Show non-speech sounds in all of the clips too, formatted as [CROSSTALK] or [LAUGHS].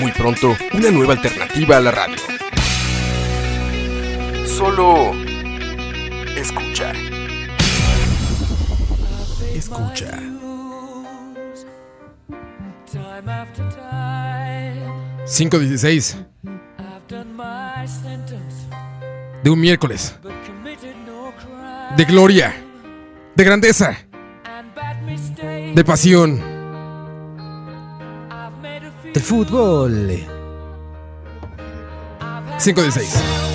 Muy pronto, una nueva alternativa a la radio. Solo escucha. Escucha. Time after time, 5.16 I've done my sentence, de un miércoles. De gloria. De grandeza. De pasión. Del fútbol. I've had 5 de 6.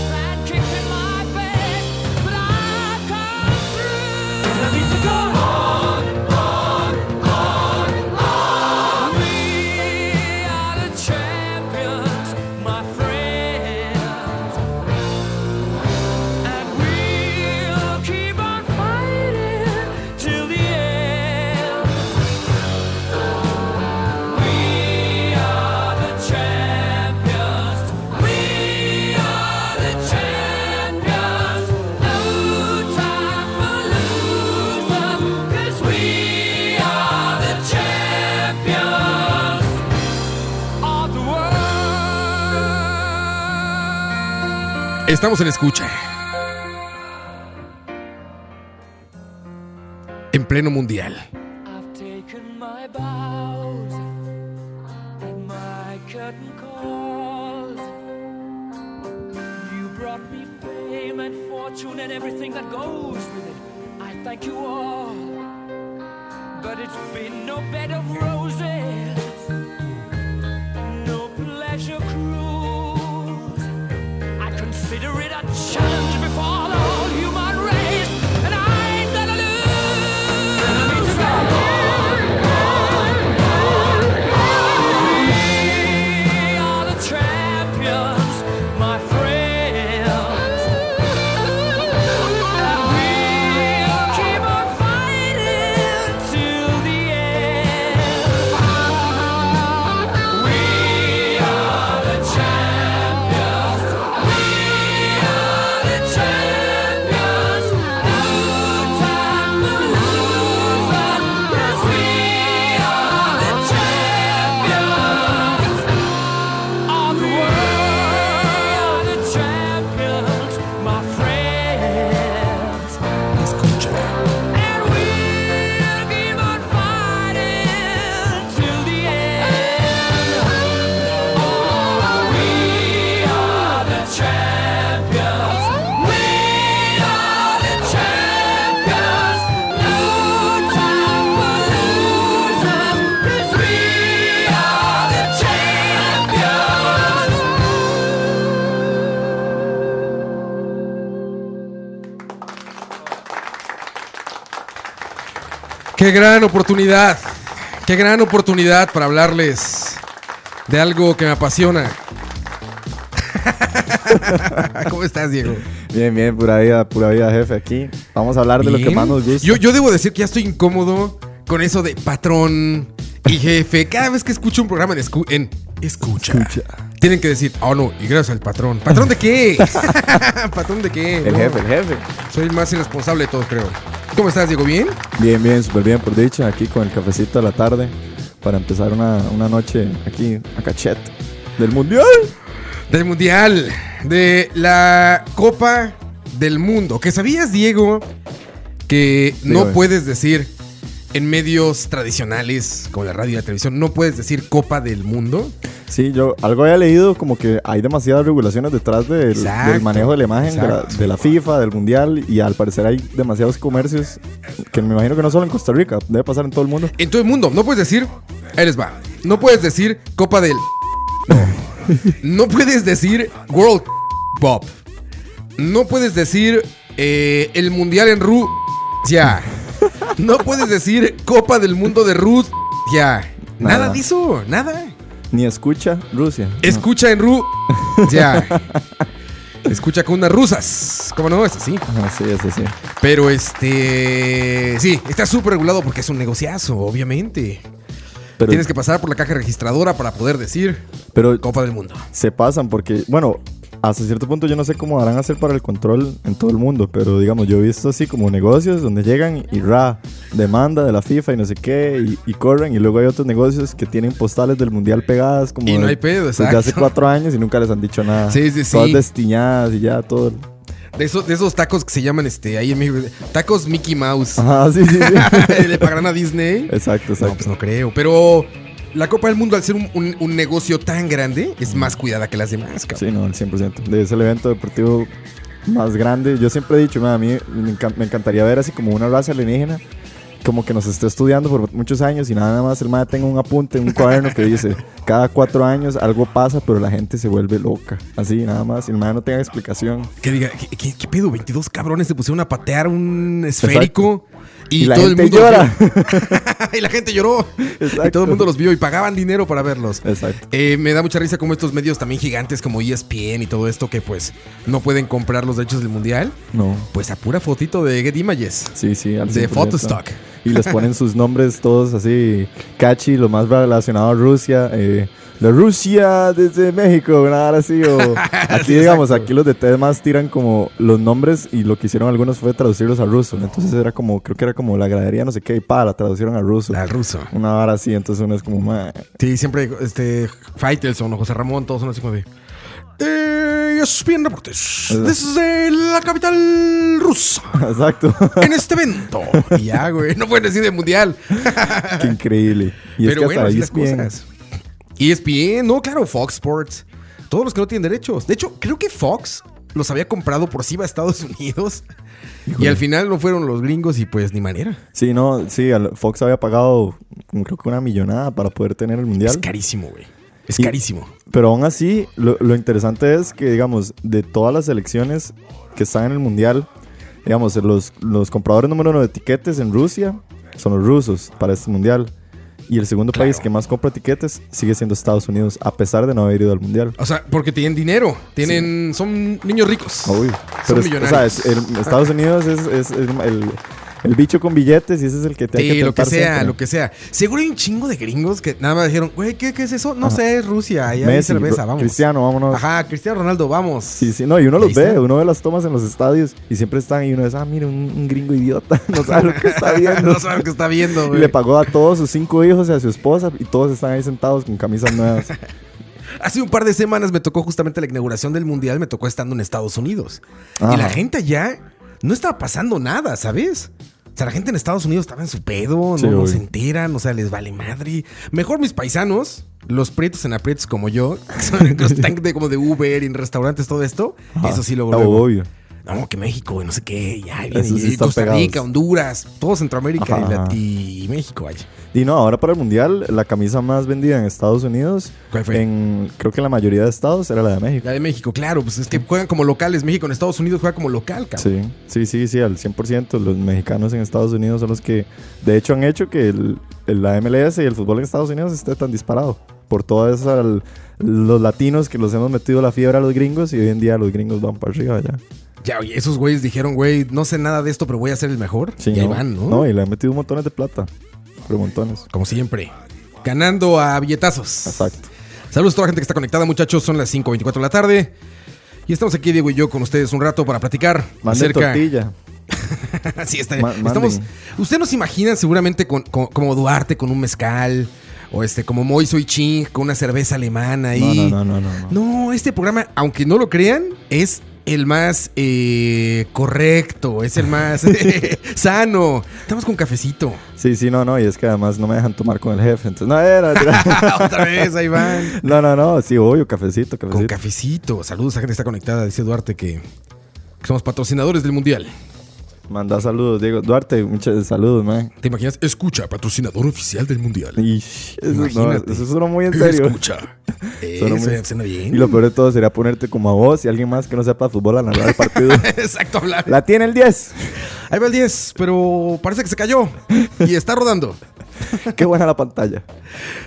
Estamos en escucha. En pleno mundial. And everything that goes with it. I thank you all, but it's been no bed of roses, Qué gran oportunidad. Qué gran oportunidad para hablarles de algo que me apasiona. [LAUGHS] ¿Cómo estás, Diego? Bien, bien, pura vida, pura vida, jefe. Aquí vamos a hablar de lo que más nos gusta. Yo, yo debo decir que ya estoy incómodo con eso de patrón y jefe. Cada vez que escucho un programa en, escu- en escucha, tienen que decir, oh no, y gracias al patrón. ¿Patrón de qué? [LAUGHS] ¿Patrón de qué? el No, jefe, el jefe. Soy el más irresponsable de todos, creo. ¿Cómo estás, Diego? ¿Bien? Bien, bien, súper bien, por dicha. Aquí con el cafecito de la tarde para empezar una, una noche aquí a cachet del mundial. Del Mundial, de la Copa del Mundo. ¿Que sabías, Diego, que no Dígame. puedes decir en medios tradicionales como la radio y la televisión, no puedes decir Copa del Mundo? Sí, yo algo había leído como que hay demasiadas regulaciones detrás del, Exacto, del manejo de la imagen de la, exacto. de la FIFA, del mundial y al parecer hay demasiados comercios que me imagino que no solo en Costa Rica, debe pasar en todo el mundo. En todo el mundo, no puedes decir, les va, no puedes decir Copa del... No puedes decir World Cup. No puedes decir eh, el Mundial en Rusia. [LAUGHS] No puedes decir Copa del Mundo de Rusia. Nada, Nada. de eso, nada. Ni escucha Rusia. Escucha en Ru. Ya. Escucha con unas rusas. ¿Cómo no? Es así. Sí, eso sí. Pero este. Sí, está súper regulado porque es un negociazo, obviamente. Pero, Tienes que pasar por la caja registradora para poder decir pero Copa del Mundo. se pasan porque, bueno, hasta cierto punto yo no sé cómo harán hacer para el control en todo el mundo, pero digamos, yo he visto así como negocios donde llegan y ra, demanda de la FIFA y no sé qué, y, y corren, y luego hay otros negocios que tienen postales del mundial pegadas como Y no hay pedo, desde exacto. hace cuatro años y nunca les han dicho nada. Sí, sí, sí. Todas destiñadas y ya todo. De esos, de esos tacos que se llaman este ahí en México. Tacos Mickey Mouse. Ajá, sí, sí, sí. ¿Le pagarán a Disney? exacto, No, exacto. pues no creo. Pero la Copa del Mundo, al ser un, un- un negocio tan grande, es más cuidada que las demás, cabrón. Sí, no, el 100%. Es el evento deportivo más grande. Yo siempre he dicho, "Ma, a mí me, me encantaría ver así como una raza alienígena, como que nos esté estudiando por muchos años y nada más el MAE tenga un apunte un cuaderno que dice, [LAUGHS] cada cuatro años algo pasa, pero la gente se vuelve loca. Así, nada más. Y el MAE no tenga explicación. Que diga, ¿qué, qué- qué pedo? 22 cabrones se pusieron a patear un esférico. Y, Y la todo gente el mundo llora. [LAUGHS] [LAUGHS] y la gente lloró. Exacto. Y todo el mundo los vio y pagaban dinero para verlos. Exacto. Eh, me da mucha risa como estos medios también gigantes como ESPN y todo esto que pues no pueden comprar los derechos del mundial. No. Pues a pura fotito de Get Images. Sí, sí, al De 100%. Photostock. Y les ponen sus nombres todos así, catchy, lo más relacionado a Rusia. Eh, la Rusia desde México, nada así. O [LAUGHS] aquí, Sí, digamos, aquí los de TED más tiran como los nombres y lo que hicieron algunos fue traducirlos a ruso. Entonces era como, creo que era como la gradería, no sé qué, y pa, la traducieron a ruso. Al ruso. Una vara así, entonces uno es como, "Ma". Sí, siempre este Faitelson o José Ramón, todos son así como de. Eh, ESPN Deportes. Desde la capital rusa. [LAUGHS] Exacto. En este evento. Y ya, güey. No pueden decir de mundial. [LAUGHS] qué increíble. Y Pero es que bueno, hasta las es bien. cosas. ESPN, no, claro, Fox Sports. Todos los que no tienen derechos. De hecho, creo que Fox los había comprado por si iba a Estados [LAUGHS] Unidos. Y al final no fueron los gringos y pues ni manera. Sí, no, sí, Fox había pagado como creo que una millonada para poder tener el mundial. Es carísimo, güey. Es Y- carísimo. Pero aún así, lo, lo interesante es que, digamos, de todas las selecciones que están en el mundial, digamos, los, los compradores número uno de tiquetes en Rusia son los rusos para este mundial. Y el segundo Claro. país que más compra tiquetes sigue siendo Estados Unidos, a pesar de no haber ido al mundial. O sea, porque tienen dinero. Tienen. Son niños ricos. Uy, Son pero es- o sea, millonarios. es- el- Estados Unidos es, es el, el- el bicho con billetes y ese es el que te hay Sí, que lo que sea, siempre. lo que sea. Seguro hay un chingo de gringos que nada más dijeron, güey, ¿qué, qué es eso? No Ajá. sé, es Rusia. Ahí hay Messi, cerveza, Ro- vamos. Cristiano, vámonos. Ajá, Cristiano Ronaldo, vamos. Sí, sí, no, y uno los ve, está. uno ve las tomas en los estadios y siempre están y uno dice, ah, mira, un, un gringo idiota, [LAUGHS] no sabe lo que está [LAUGHS] viendo. no sabe lo que está viendo, y güey. le pagó a todos sus cinco hijos y a su esposa y todos están ahí sentados con camisas nuevas. [LAUGHS] Hace un par de semanas me tocó justamente la inauguración del Mundial, me tocó estando en Estados Unidos. Y la gente allá no estaba pasando nada, ¿sabes? O sea, la gente en Estados Unidos estaba en su pedo, Sí, no, se enteran, o sea, les vale madre. Mejor mis paisanos, los prietos en aprietos como yo, [LAUGHS] que son los [LAUGHS] tanques de, como de Uber y en restaurantes, todo esto, Ajá. eso sí lo luego. No, que México, no sé qué, ya sí y Costa pegados. Rica, Honduras, todo Centroamérica Ajá, y, ajá. Y México, vaya. Y no, ahora para el mundial, la camisa más vendida en Estados Unidos, ¿Cuál fue? en creo que la mayoría de estados era la de México. La de México, claro, pues es que juegan como locales. México en Estados Unidos juega como local, cabrón. Sí, sí, sí, sí, al 100%. Los mexicanos en Estados Unidos son los que, de hecho, han hecho que el, el- la MLS y el fútbol en Estados Unidos esté tan disparado. Por todos los latinos que los hemos metido la fiebre a los gringos y hoy en día los gringos van para arriba ya. Ya, oye, esos güeyes dijeron, güey, no sé nada de esto, pero voy a ser el mejor. Sí, y ahí ¿no? van, ¿no? No, y le han metido montones de plata. Pero montones. Como siempre. Ganando a billetazos. Exacto. Saludos a toda la gente que está conectada, muchachos. Son las 5.24 de la tarde. Y estamos aquí, Diego y yo, con ustedes un rato para platicar Manden acerca... tortilla. [LAUGHS] sí, está. Ma- estamos. Usted nos imagina seguramente con, con- como Duarte con un mezcal. O este, como Moiso y Ching con una cerveza alemana ahí. no, no, no, no, no. No, este programa, aunque no lo crean, es el más eh, correcto, es el más [LAUGHS] sano. Estamos con cafecito. Sí, sí, no, no. Y es que además no me dejan tomar con el jefe. Entonces, no era. [LAUGHS] Otra vez, ahí van. no, no, no. Sí, obvio, cafecito, Con cafecito. cafecito. Saludos a gente que está conectada. Dice Duarte que, que somos patrocinadores del Mundial. Manda saludos, Diego. Duarte, muchos saludos, man. ¿Te imaginas? Escucha, patrocinador oficial del Mundial. Ish, eso, no, eso suena muy en serio. Escucha. Suena muy- suena bien. Y lo peor de todo sería ponerte como a vos y alguien más que no sepa fútbol a narrar el partido. [LAUGHS] Exacto, hablar. La tiene el 10. Ahí va el 10, pero parece que se cayó. Y está rodando. [LAUGHS] Qué buena la pantalla.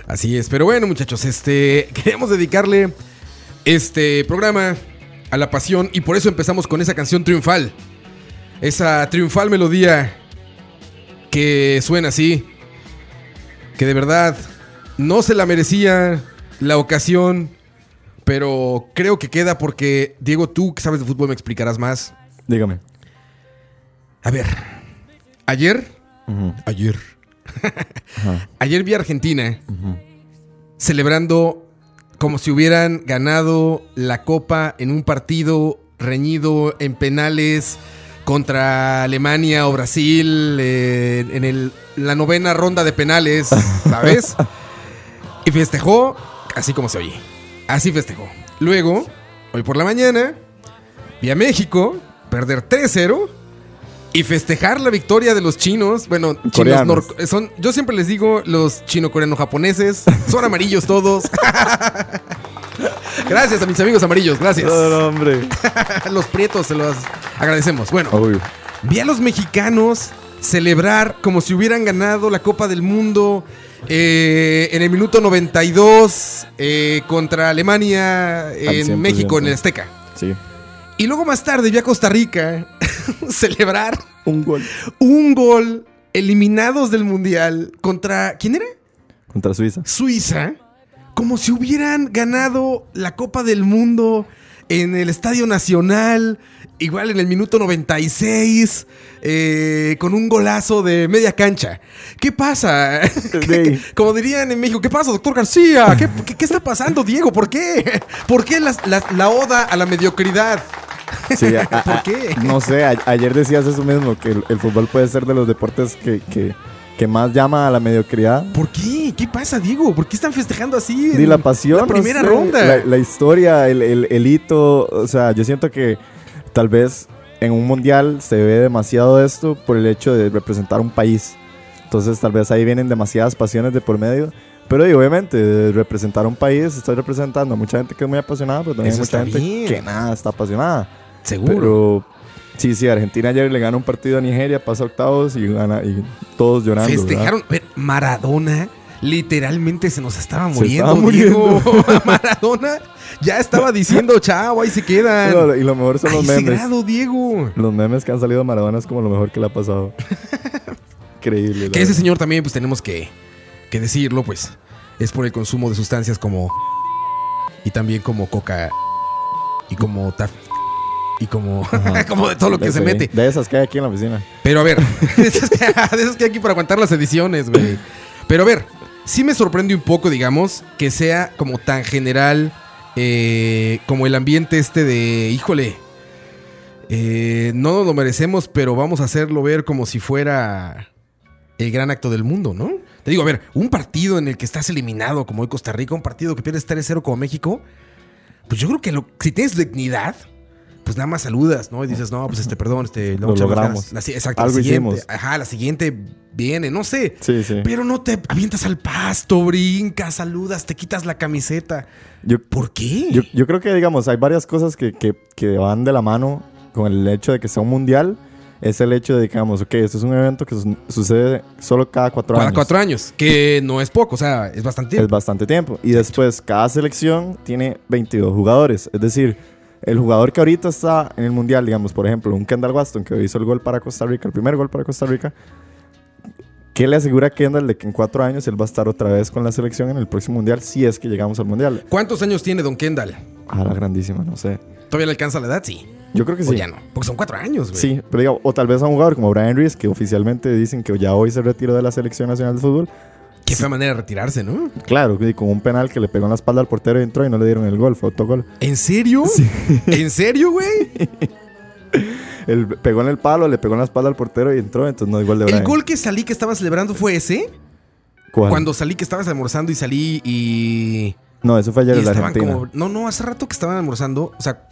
Así es, pero bueno, muchachos, este queremos dedicarle este programa a la pasión y por eso empezamos con esa canción triunfal. Esa triunfal melodía que suena así, que de verdad no se la merecía la ocasión, pero creo que queda porque Diego, tú que sabes de fútbol me explicarás más. Dígame. A ver, ayer, ayer, ajá, [LAUGHS] ayer vi a Argentina celebrando como si hubieran ganado la copa en un partido reñido en penales contra Alemania o Brasil eh, en el- la novena ronda de penales, [LAUGHS] ¿sabes? y festejó así como se oye. Así festejó. Luego, hoy por la mañana, vi a México perder 3-0 y festejar la victoria de los chinos. Bueno, chinos nor- son, yo siempre les digo los chino-coreano-japoneses. Son amarillos todos. [LAUGHS] gracias a mis amigos amarillos, gracias. No, no, hombre. [LAUGHS] los prietos se los agradecemos. Bueno, Obvio. vi a los mexicanos celebrar como si hubieran ganado la Copa del Mundo eh, en el minuto 92 eh, contra Alemania en 100%. México, en el Azteca. Sí. Y luego más tarde vi a Costa Rica [LAUGHS] celebrar Un gol. un gol eliminados del Mundial contra... ¿Quién era? Contra Suiza. Suiza, como si hubieran ganado la Copa del Mundo en el Estadio Nacional, igual en el minuto 96, eh, con un golazo de media cancha. ¿Qué pasa? [LAUGHS] Como dirían en México, ¿qué pasa, doctor García? ¿Qué, qué- qué está pasando, Diego? ¿Por qué? ¿Por qué la oda a la mediocridad? Sí, a- [LAUGHS] a- ¿Por qué? No sé, a- ayer decías eso mismo, que el, el fútbol puede ser de los deportes que, que, que más llama a la mediocridad. ¿Por qué? ¿Qué pasa, Diego? ¿Por qué están festejando así? En la pasión. La no primera sé, ronda. La, la historia, el, el- el hito. O sea, yo siento que tal vez en un mundial se ve demasiado esto por el hecho de representar un país. Entonces, tal vez ahí vienen demasiadas pasiones de por medio. Pero y obviamente, de representar un país, estoy representando a mucha gente que es muy apasionada, pero también Eso hay mucha gente bien. que nada está apasionada. Seguro. Pero sí, sí, Argentina ayer le gana un partido a Nigeria, pasa octavos y gana y todos llorando. ¿verdad? Festejaron. Ver, Maradona literalmente se nos estaba muriendo. estaba muriendo. Diego. [LAUGHS] Maradona ya estaba diciendo, chao, ahí se quedan. No, y lo mejor son los ese memes. grado, Diego. Los memes que han salido de Maradona es como lo mejor que le ha pasado. [LAUGHS] Increíble. Que ese verdad. señor también, pues tenemos que, que decirlo, pues, es por el consumo de sustancias como. Y también como coca. Y como taf. Y como. [LAUGHS] como de todo lo que se mete. De esas que hay aquí en la oficina. Pero a ver, [LAUGHS] [LAUGHS] de esas que, de esas que hay aquí para aguantar las ediciones, güey. Pero a ver, sí me sorprende un poco, digamos, que sea como tan general eh, como el ambiente este de, híjole, eh, no nos lo merecemos, pero vamos a hacerlo ver como si fuera el gran acto del mundo, ¿no? Te digo, a ver, un partido en el que estás eliminado como hoy Costa Rica, un partido que pierdes 3-0 como México, pues yo creo que lo- si tienes dignidad, pues nada más saludas, ¿no? Y dices, no, pues este, perdón, este, Lo logramos. La exacto, Algo la siguiente, hicimos. Ajá, la siguiente viene, no sé. Sí, sí. Pero no te avientas al pasto, brincas, saludas, te quitas la camiseta. Yo, ¿Por qué? yo, yo creo que, digamos, hay varias cosas que, que, que van de la mano con el hecho de que sea un mundial. Es el hecho de, digamos, ok, esto es un evento que su- sucede solo cada cuatro Cada años. cuatro años, que no es poco, o sea, es bastante Es tiempo. bastante tiempo. Y después, cada selección tiene 22 jugadores. Es decir, el jugador que ahorita está en el mundial, digamos, por ejemplo, un Kendall Waston que hizo el gol para Costa Rica, el primer gol para Costa Rica. ¿Qué le asegura a Kendall de que en cuatro años él va a estar otra vez con la selección en el próximo mundial si es que llegamos al mundial? ¿Cuántos años tiene Don Kendall? A la grandísima, no sé. ¿Todavía le alcanza la edad? Sí. Yo creo que O sí. ya no. Porque son cuatro años, güey. Sí, pero digo, o tal vez a un jugador como Brian Reese, que oficialmente dicen que ya hoy se retiró de la selección nacional de fútbol. Qué fea manera de retirarse, ¿no? Claro, y con un penal que le pegó en la espalda al portero y entró y no le dieron el gol, fue autogol. ¿En serio? ¿En serio, güey? Él pegó en el palo, le pegó en la espalda al portero y entró, entonces no gol de Brian. ¿El gol que salí que estaba celebrando fue ese? ¿Cuál? Cuando salí que estabas almorzando y salí y... No, eso fue ayer en la Argentina. como... No, no, hace rato que estaban almorzando. O sea,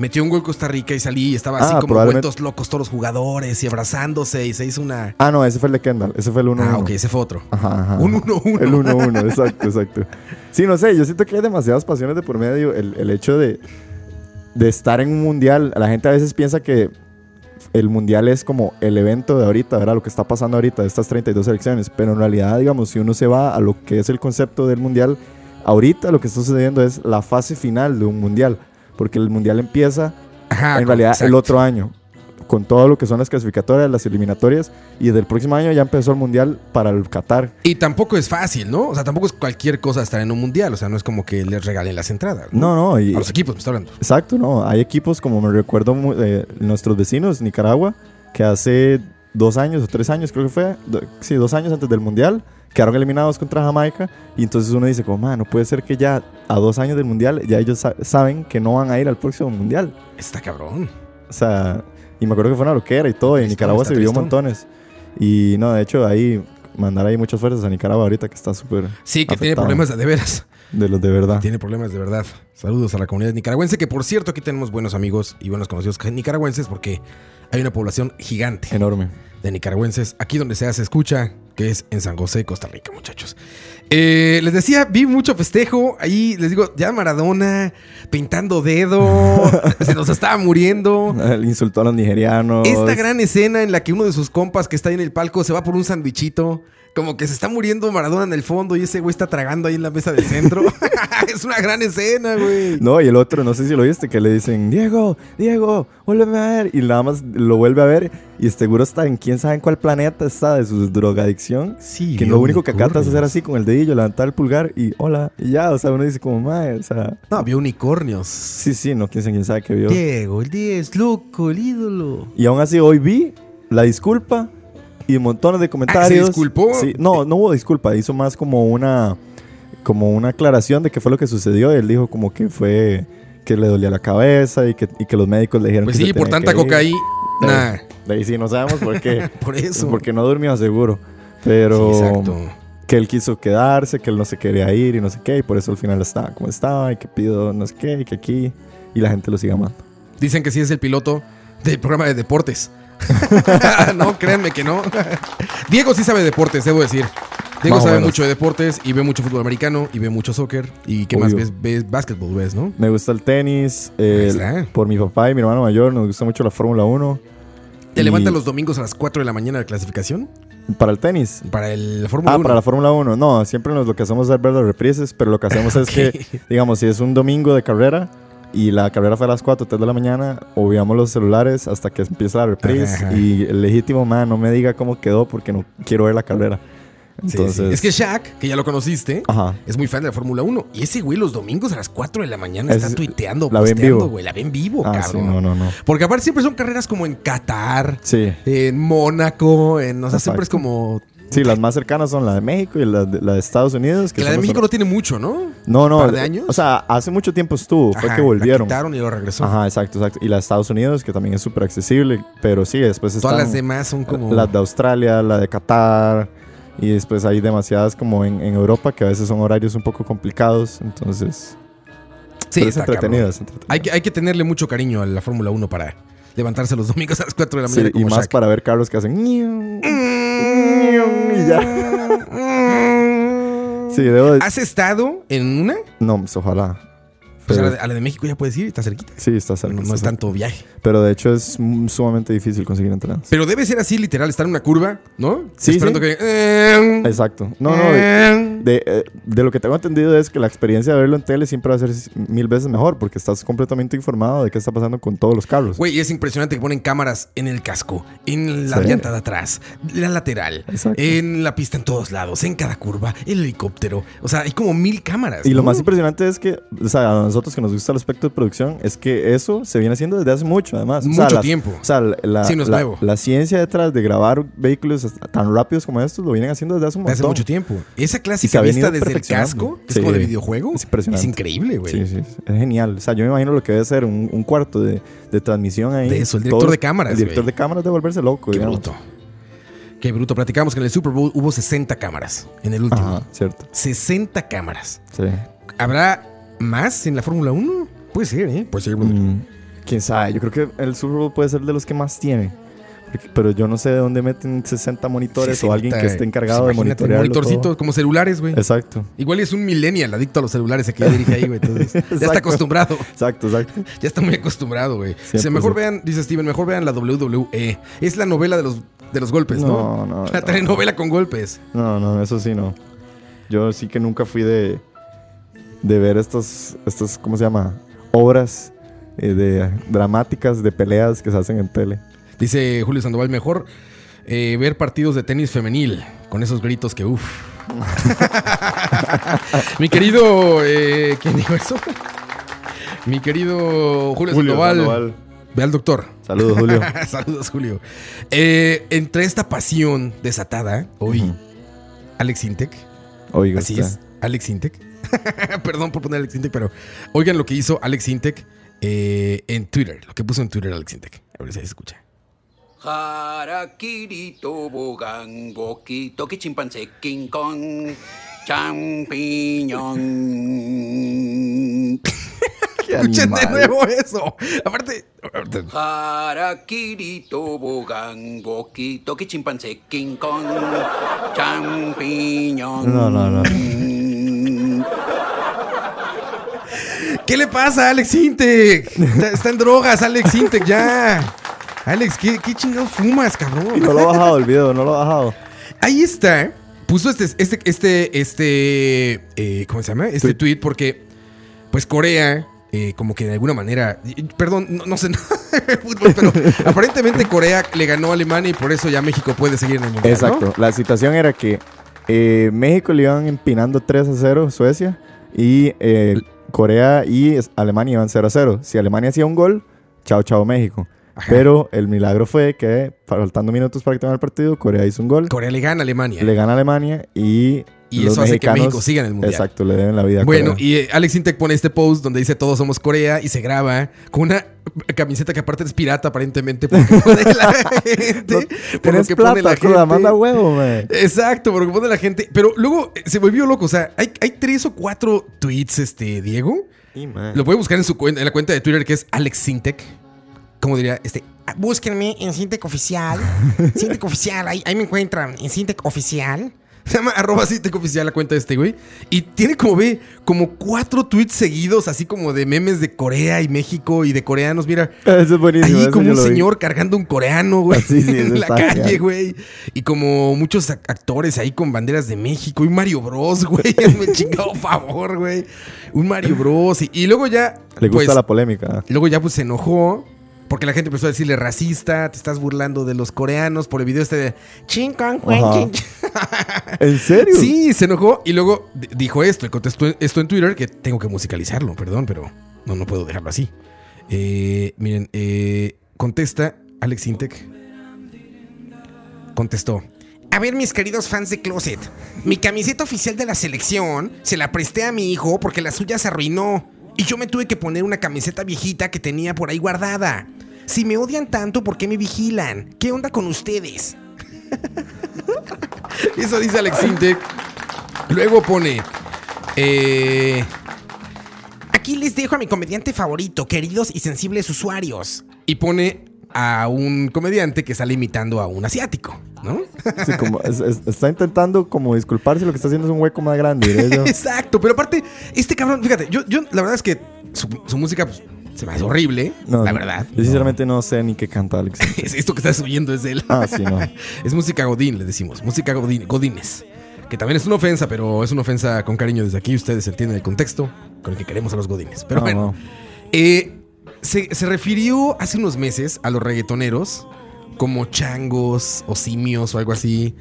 metió un gol Costa Rica y salí y estaba así Ah, como vueltos locos todos los jugadores y abrazándose y se hizo una... Ah, no, ese fue el de Kendall. Ese fue el 1-1. Ah, ok, ese fue otro. Ajá, ajá. Un 1-1. El 1-1, exacto, exacto. Sí, no sé, yo siento que hay demasiadas pasiones de por medio. El, el hecho de, de estar en un mundial, la gente a veces piensa que el mundial es como el evento de ahorita, ¿verdad? Lo que está pasando ahorita de estas 32 selecciones. Pero en realidad, digamos, si uno se va a lo que es el concepto del mundial, ahorita lo que está sucediendo es la fase final de un mundial. Porque el mundial empieza Ajá, en realidad el otro año. Con todo lo que son las clasificatorias, las eliminatorias. Y desde el próximo año ya empezó el mundial para el Qatar. Y tampoco es fácil, ¿no? O sea, tampoco es cualquier cosa estar en un mundial. O sea, no es como que les regalen las entradas. No, no. Y, A los equipos, me está hablando. Exacto, no. Hay equipos como me recuerdo eh, nuestros vecinos, Nicaragua, que hace dos años o tres años creo que fue, do- sí, dos años antes del Mundial, quedaron eliminados contra Jamaica. Y entonces uno dice como, man, no puede ser que ya a dos años del Mundial ya ellos sa- saben que no van a ir al próximo Mundial. Está cabrón. O sea, y me acuerdo que fue una loquera y todo, y en Nicaragua se vivió montones. Y no, de hecho, ahí mandar ahí muchas fuerzas a Nicaragua ahorita que está súper Sí, que tiene problemas de, de veras. De los de verdad. Tiene problemas de verdad. Saludos a la comunidad nicaragüense, que por cierto aquí tenemos buenos amigos y buenos conocidos nicaragüenses porque hay una población gigante Enorme. de nicaragüenses aquí donde se hace escucha, que es en San José, Costa Rica, muchachos. Eh, les decía, vi mucho festejo. Ahí les digo, ya Maradona pintando dedo, [LAUGHS] se nos estaba muriendo. El insultó a los nigerianos. Esta gran escena en la que uno de sus compas que está ahí en el palco se va por un sandwichito. Como que se está muriendo Maradona en el fondo y ese güey está tragando ahí en la mesa del centro. [LAUGHS] es una gran escena, güey. No, y el otro, no sé si lo viste, que le dicen, Diego, Diego, vuélveme a ver. Y nada más lo vuelve a ver y seguro está en quién sabe en cuál planeta está de su drogadicción. Sí, que lo único que hace unicornios. hacer así con el dedillo, levantar el pulgar y hola, y ya, o sea, uno dice como, mae, o sea, No, vio unicornios. sí, sí, no, quién sabe, quién sabe qué vio. Diego, el 10, loco, el ídolo. Y aún así hoy vi la disculpa y montones de comentarios. disculpó? Sí, no, no hubo disculpa, hizo más como una como una aclaración de qué fue lo que sucedió. Él dijo como que fue que le dolía la cabeza y que, y que los médicos le dijeron Pues que sí, se por tanta cocaína. De ahí sí no sabemos por qué. [LAUGHS] Por eso. porque no durmió seguro. Pero Sí, exacto. que él quiso quedarse, que él no se quería ir y no sé qué, y por eso al final estaba como estaba y que pido no sé qué, y que aquí y la gente lo sigue amando. Dicen que sí es el piloto del programa de deportes. [LAUGHS] no, créanme que no. Diego sí sabe de deportes, debo decir. Diego Más o sabe menos. mucho de deportes y ve mucho fútbol americano y ve mucho soccer. ¿Y qué más Obvio. ves? Ves básquetbol, ves, ¿no? Me gusta el tenis, eh, está. por mi papá y mi hermano mayor nos gusta mucho la Fórmula 1. ¿Te Y- levantan los domingos a las 4 de la mañana de clasificación? Para el tenis. Para el, la Fórmula Ah, 1. para la Fórmula 1. No, siempre nos- lo que hacemos es ver las reprises, pero lo que hacemos es [LAUGHS] que, digamos, si es un domingo de carrera y la carrera fue a las 4 3 de la mañana, obviamos los celulares hasta que empieza la reprise Ajá, y el legítimo, man, no me diga cómo quedó porque no quiero ver la carrera. Sí, sí. Entonces, Es que Shaq, que ya lo conociste, Ajá. es muy fan de la Fórmula 1. Y ese güey los domingos a las 4 de la mañana Es- está tuiteando, la ven posteando, vivo. güey. La ven vivo, Ah, sí, cabrón. no, no, no. Porque aparte siempre son carreras como en Qatar, Sí. en Mónaco, en, o sea, siempre es como... Sí, las más cercanas son la de México y la de, la de Estados Unidos. Que la de son México no tiene mucho, ¿no? No, no. par de años. O sea, hace mucho tiempo estuvo. Fue Ajá, que la volvieron. quitaron y lo regresó. Ajá, exacto, exacto. Y la de Estados Unidos, que también es súper accesible. Pero sí, después están... Todas las demás son como... Las de Australia, la de Qatar. Y después hay demasiadas como en, en Europa que a veces son horarios un poco complicados. Entonces, sí, entretenido. es entretenido. Hay que, hay que tenerle mucho cariño a la Fórmula 1 para levantarse los domingos a las 4 de la Sí, mañana y como más Shaq. para ver carros que hacen. y ya. [LAUGHS] Sí, debo de- ¿Has estado en una? No, pues, ojalá. Pues a la, de, a la de México ya puedes ir, está cerquita. Sí, está cerca. No, no está es cerca. tanto viaje. Pero de hecho es sumamente difícil conseguir entradas. Pero debe ser así, literal, estar en una curva, ¿no? Sí, Esperando sí. que... eh, Exacto. No, no. De, de, eh, de lo que tengo entendido es que la experiencia de verlo en tele siempre va a ser mil veces mejor porque estás completamente informado de qué está pasando con todos los carros. Güey, es impresionante que ponen cámaras en el casco, en la Sí. llanta de atrás, la lateral, Exacto. en la pista en todos lados, en cada curva, el helicóptero. O sea, hay como mil cámaras. Y lo más impresionante es que, o sea, a nosotros que nos gusta el aspecto de producción, es que eso se viene haciendo desde hace mucho, además. O sea, Mucho las- tiempo. O sea, la, Sí, no es la- nuevo. la ciencia detrás de grabar vehículos tan rápidos como estos lo vienen haciendo desde hace un Desde montón. hace mucho tiempo. Esa Y que ha vista desde el casco, que es como de videojuego, Es impresionante. increíble, güey. Sí, sí, es genial. O sea, yo me imagino lo que debe ser un, un cuarto de, de transmisión ahí. De eso, el director Todos- de cámaras, El director güey. de cámaras debe volverse loco. Qué digamos. bruto. Qué bruto. Platicamos que en el Super Bowl hubo 60 cámaras en el último. Ajá, cierto. 60 cámaras. Sí. ¿Habrá más en la Fórmula 1? Puede ser, ¿eh? Puede ser. Mm, Quién sabe, yo creo que el Super Bowl puede ser de los que más tiene. Pero yo no sé de dónde meten 60 monitores o alguien que 60, esté encargado de imagínate, monitorear. monitorcitos como celulares, güey. Exacto, Igual es un millennial adicto a los celulares el que ya dirige ahí, güey. Ya está acostumbrado. exacto, exacto. Ya está muy acostumbrado, güey. Dice, 100%. mejor vean, dice Steven, mejor vean la WWE. Es la novela de los, de los golpes, ¿no? No, no, [LAUGHS] La no. telenovela con golpes. No, no, eso sí no. Yo sí que nunca fui de, de ver estas, estas, ¿cómo se llama? Obras eh, de dramáticas de peleas que se hacen en tele. Dice Julio Sandoval, mejor eh, ver partidos de tenis femenil con esos gritos que uff. [LAUGHS] Mi querido, eh, ¿quién dijo eso? Mi querido Julio, Sandoval. Ve al doctor. Saludos, Julio. [LAUGHS] Saludos, Julio. Eh, entre esta pasión desatada, hoy. Alex Intec. Oiga, Así es, Alex Intec. [LAUGHS] Perdón por poner Alex Intec, pero oigan lo que hizo Alex Intec eh, en Twitter. Lo que puso en Twitter Alex Intec. A ver si se escucha. Harakiri tobogán, boquito que chimpancé, King Kong, champiñón. [LAUGHS] Qué Escuchen de nuevo eso. Aparte, aparte, Harakiri tobogán, boquito que chimpancé, King Kong, champiñón. No, no, no. ¿qué le pasa a Alex Intec? Está, está en drogas, Alex Intec, ya. Alex, ¿qué, qué chingados fumas, cabrón? No lo ha bajado el video, no lo ha bajado. Ahí está. Puso este, este, este, este, eh, ¿cómo se llama? Este Tweet. tweet porque, pues Corea, eh, como que de alguna manera, perdón, no, no sé [LAUGHS] nada de fútbol, pero [LAUGHS] aparentemente Corea le ganó a Alemania y por eso ya México puede seguir en el mundial. ¿no? Exacto. La situación era que eh, México le iban empinando 3 a 0 Suecia y eh, Corea y Alemania iban 0 a 0. Si Alemania hacía un gol, chao, chao México. Ajá. Pero el milagro fue que, faltando minutos para que terminara el partido, Corea hizo un gol, Corea le gana a Alemania. le gana a Alemania y, Y los eso hace que mexicanos- México siga en el mundial. Exacto, le deben la vida a Bueno, Corea. y eh, Alex Intec pone este post donde dice todos somos Corea y se graba con una camiseta que aparte es pirata aparentemente porque [LAUGHS] pone la gente. por lo que pone plata, cruda, manda huevo, man. Exacto, porque pone la gente. Pero luego eh, se volvió loco. O sea, hay, hay tres o cuatro tweets, este, Diego. Sí. Lo puede buscar en su cuenta, en la cuenta de Twitter que es Alex Sintec. Como diría, este. "Ah, Búsquenme en Sintec Oficial. [LAUGHS] Sintec Oficial, ahí, ahí me encuentran. En Sintec Oficial. Se llama arroba Sintec Oficial la cuenta de este güey. Y tiene como ve, como cuatro tweets seguidos, así como de memes de Corea y México y de coreanos. Mira, Eso es buenísimo. Ahí como un vi. señor cargando un coreano, güey. Sí, sí, eso en la calle, genial. güey. Y como muchos ac- actores ahí con banderas de México. Y Mario Bros, güey. [LAUGHS] Me chingado favor, güey. Un Mario Bros. Y, y luego ya. Le gusta pues, la polémica. Luego ya pues se enojó. Porque la gente empezó a decirle racista, te estás burlando de los coreanos por el video este de Chin Kong Wen, Ajá. chin, chin". [LAUGHS] ¿En serio? Sí, se enojó y luego dijo esto, y contestó esto en Twitter, que tengo que musicalizarlo, perdón, pero no, no puedo dejarlo así. Eh, miren, eh, contesta Alex Intec. Contestó. A ver, mis queridos fans de Closet, mi camiseta oficial de la selección se la presté a mi hijo porque la suya se arruinó y yo me tuve que poner una camiseta viejita que tenía por ahí guardada. Si me odian tanto, ¿por qué me vigilan? ¿Qué onda con ustedes? [LAUGHS] Eso dice Alex Intec. Luego pone. eh, aquí les dejo a mi comediante favorito, queridos y sensibles usuarios. Y pone a un comediante que sale imitando a un asiático, ¿no? [LAUGHS] Sí, como es- es- está intentando como disculparse, lo que está haciendo es un hueco más grande. [LAUGHS] Exacto, pero aparte, este cabrón, fíjate, yo, yo la verdad es que su, su música pues, se me hace horrible, No, la verdad. Yo sinceramente no sé ni qué canta Alex. [LAUGHS] Es esto que estás oyendo es de él. Ah, sí, no. [LAUGHS] Es música Godín, le decimos. Música Godín, Godines. Que también es una ofensa, pero es una ofensa con cariño desde aquí. Ustedes entienden el contexto con el que queremos a los Godines. Pero No, bueno, no. eh, se, se refirió hace unos meses a los reggaetoneros como changos o simios o algo así.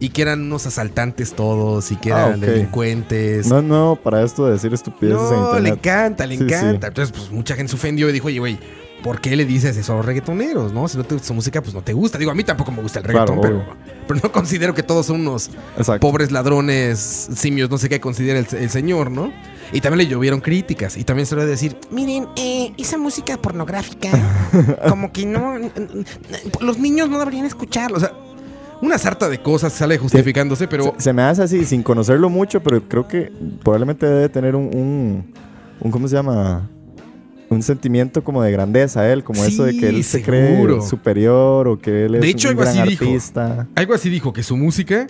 Y que eran unos asaltantes todos y que Ah, eran ok. delincuentes. No nuevo para esto de decir estupideces en No, le encanta, le Sí, encanta. sí. Entonces, pues mucha gente se ofendió y dijo, oye, güey, ¿por qué le dices eso a los reggaetoneros? ¿No? Si no te gusta su música, pues no te gusta. Digo, a mí tampoco me gusta el Claro, reggaetón, pero, [LAUGHS] pero no considero que todos son unos Exacto. pobres ladrones, simios, no sé qué considera el, el señor, ¿no? Y también le llovieron críticas. Y también se lo decir, miren, eh, esa música pornográfica, [LAUGHS] como que no. Los niños no deberían escucharlo. O sea, una sarta de cosas sale justificándose, pero. Se, se me hace así, sin conocerlo mucho, pero creo que probablemente debe tener un, un, un- ¿cómo se llama? un sentimiento como de grandeza él, como eso de que él se cree superior o que él es De hecho, un algo gran así dijo. artista. Algo así dijo, que su música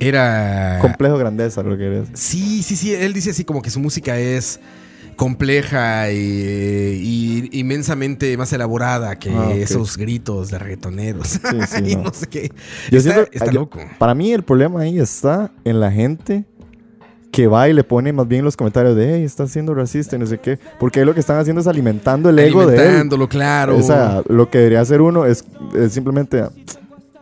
era... Complejo grandeza, lo que es. Sí, sí, sí. Él dice así como que su música es compleja y, y inmensamente más elaborada que Ah, esos gritos de reggaetoneros. sí, [LAUGHS] y no. no. sé qué. Yo está siento- está yo- loco. Para mí el problema ahí está en la gente que va y le pone más bien los comentarios de, hey, está siendo racista y no sé qué. Porque ahí lo que están haciendo es alimentando el ego de él. Alimentándolo, claro. O sea, lo que debería hacer uno es, es simplemente,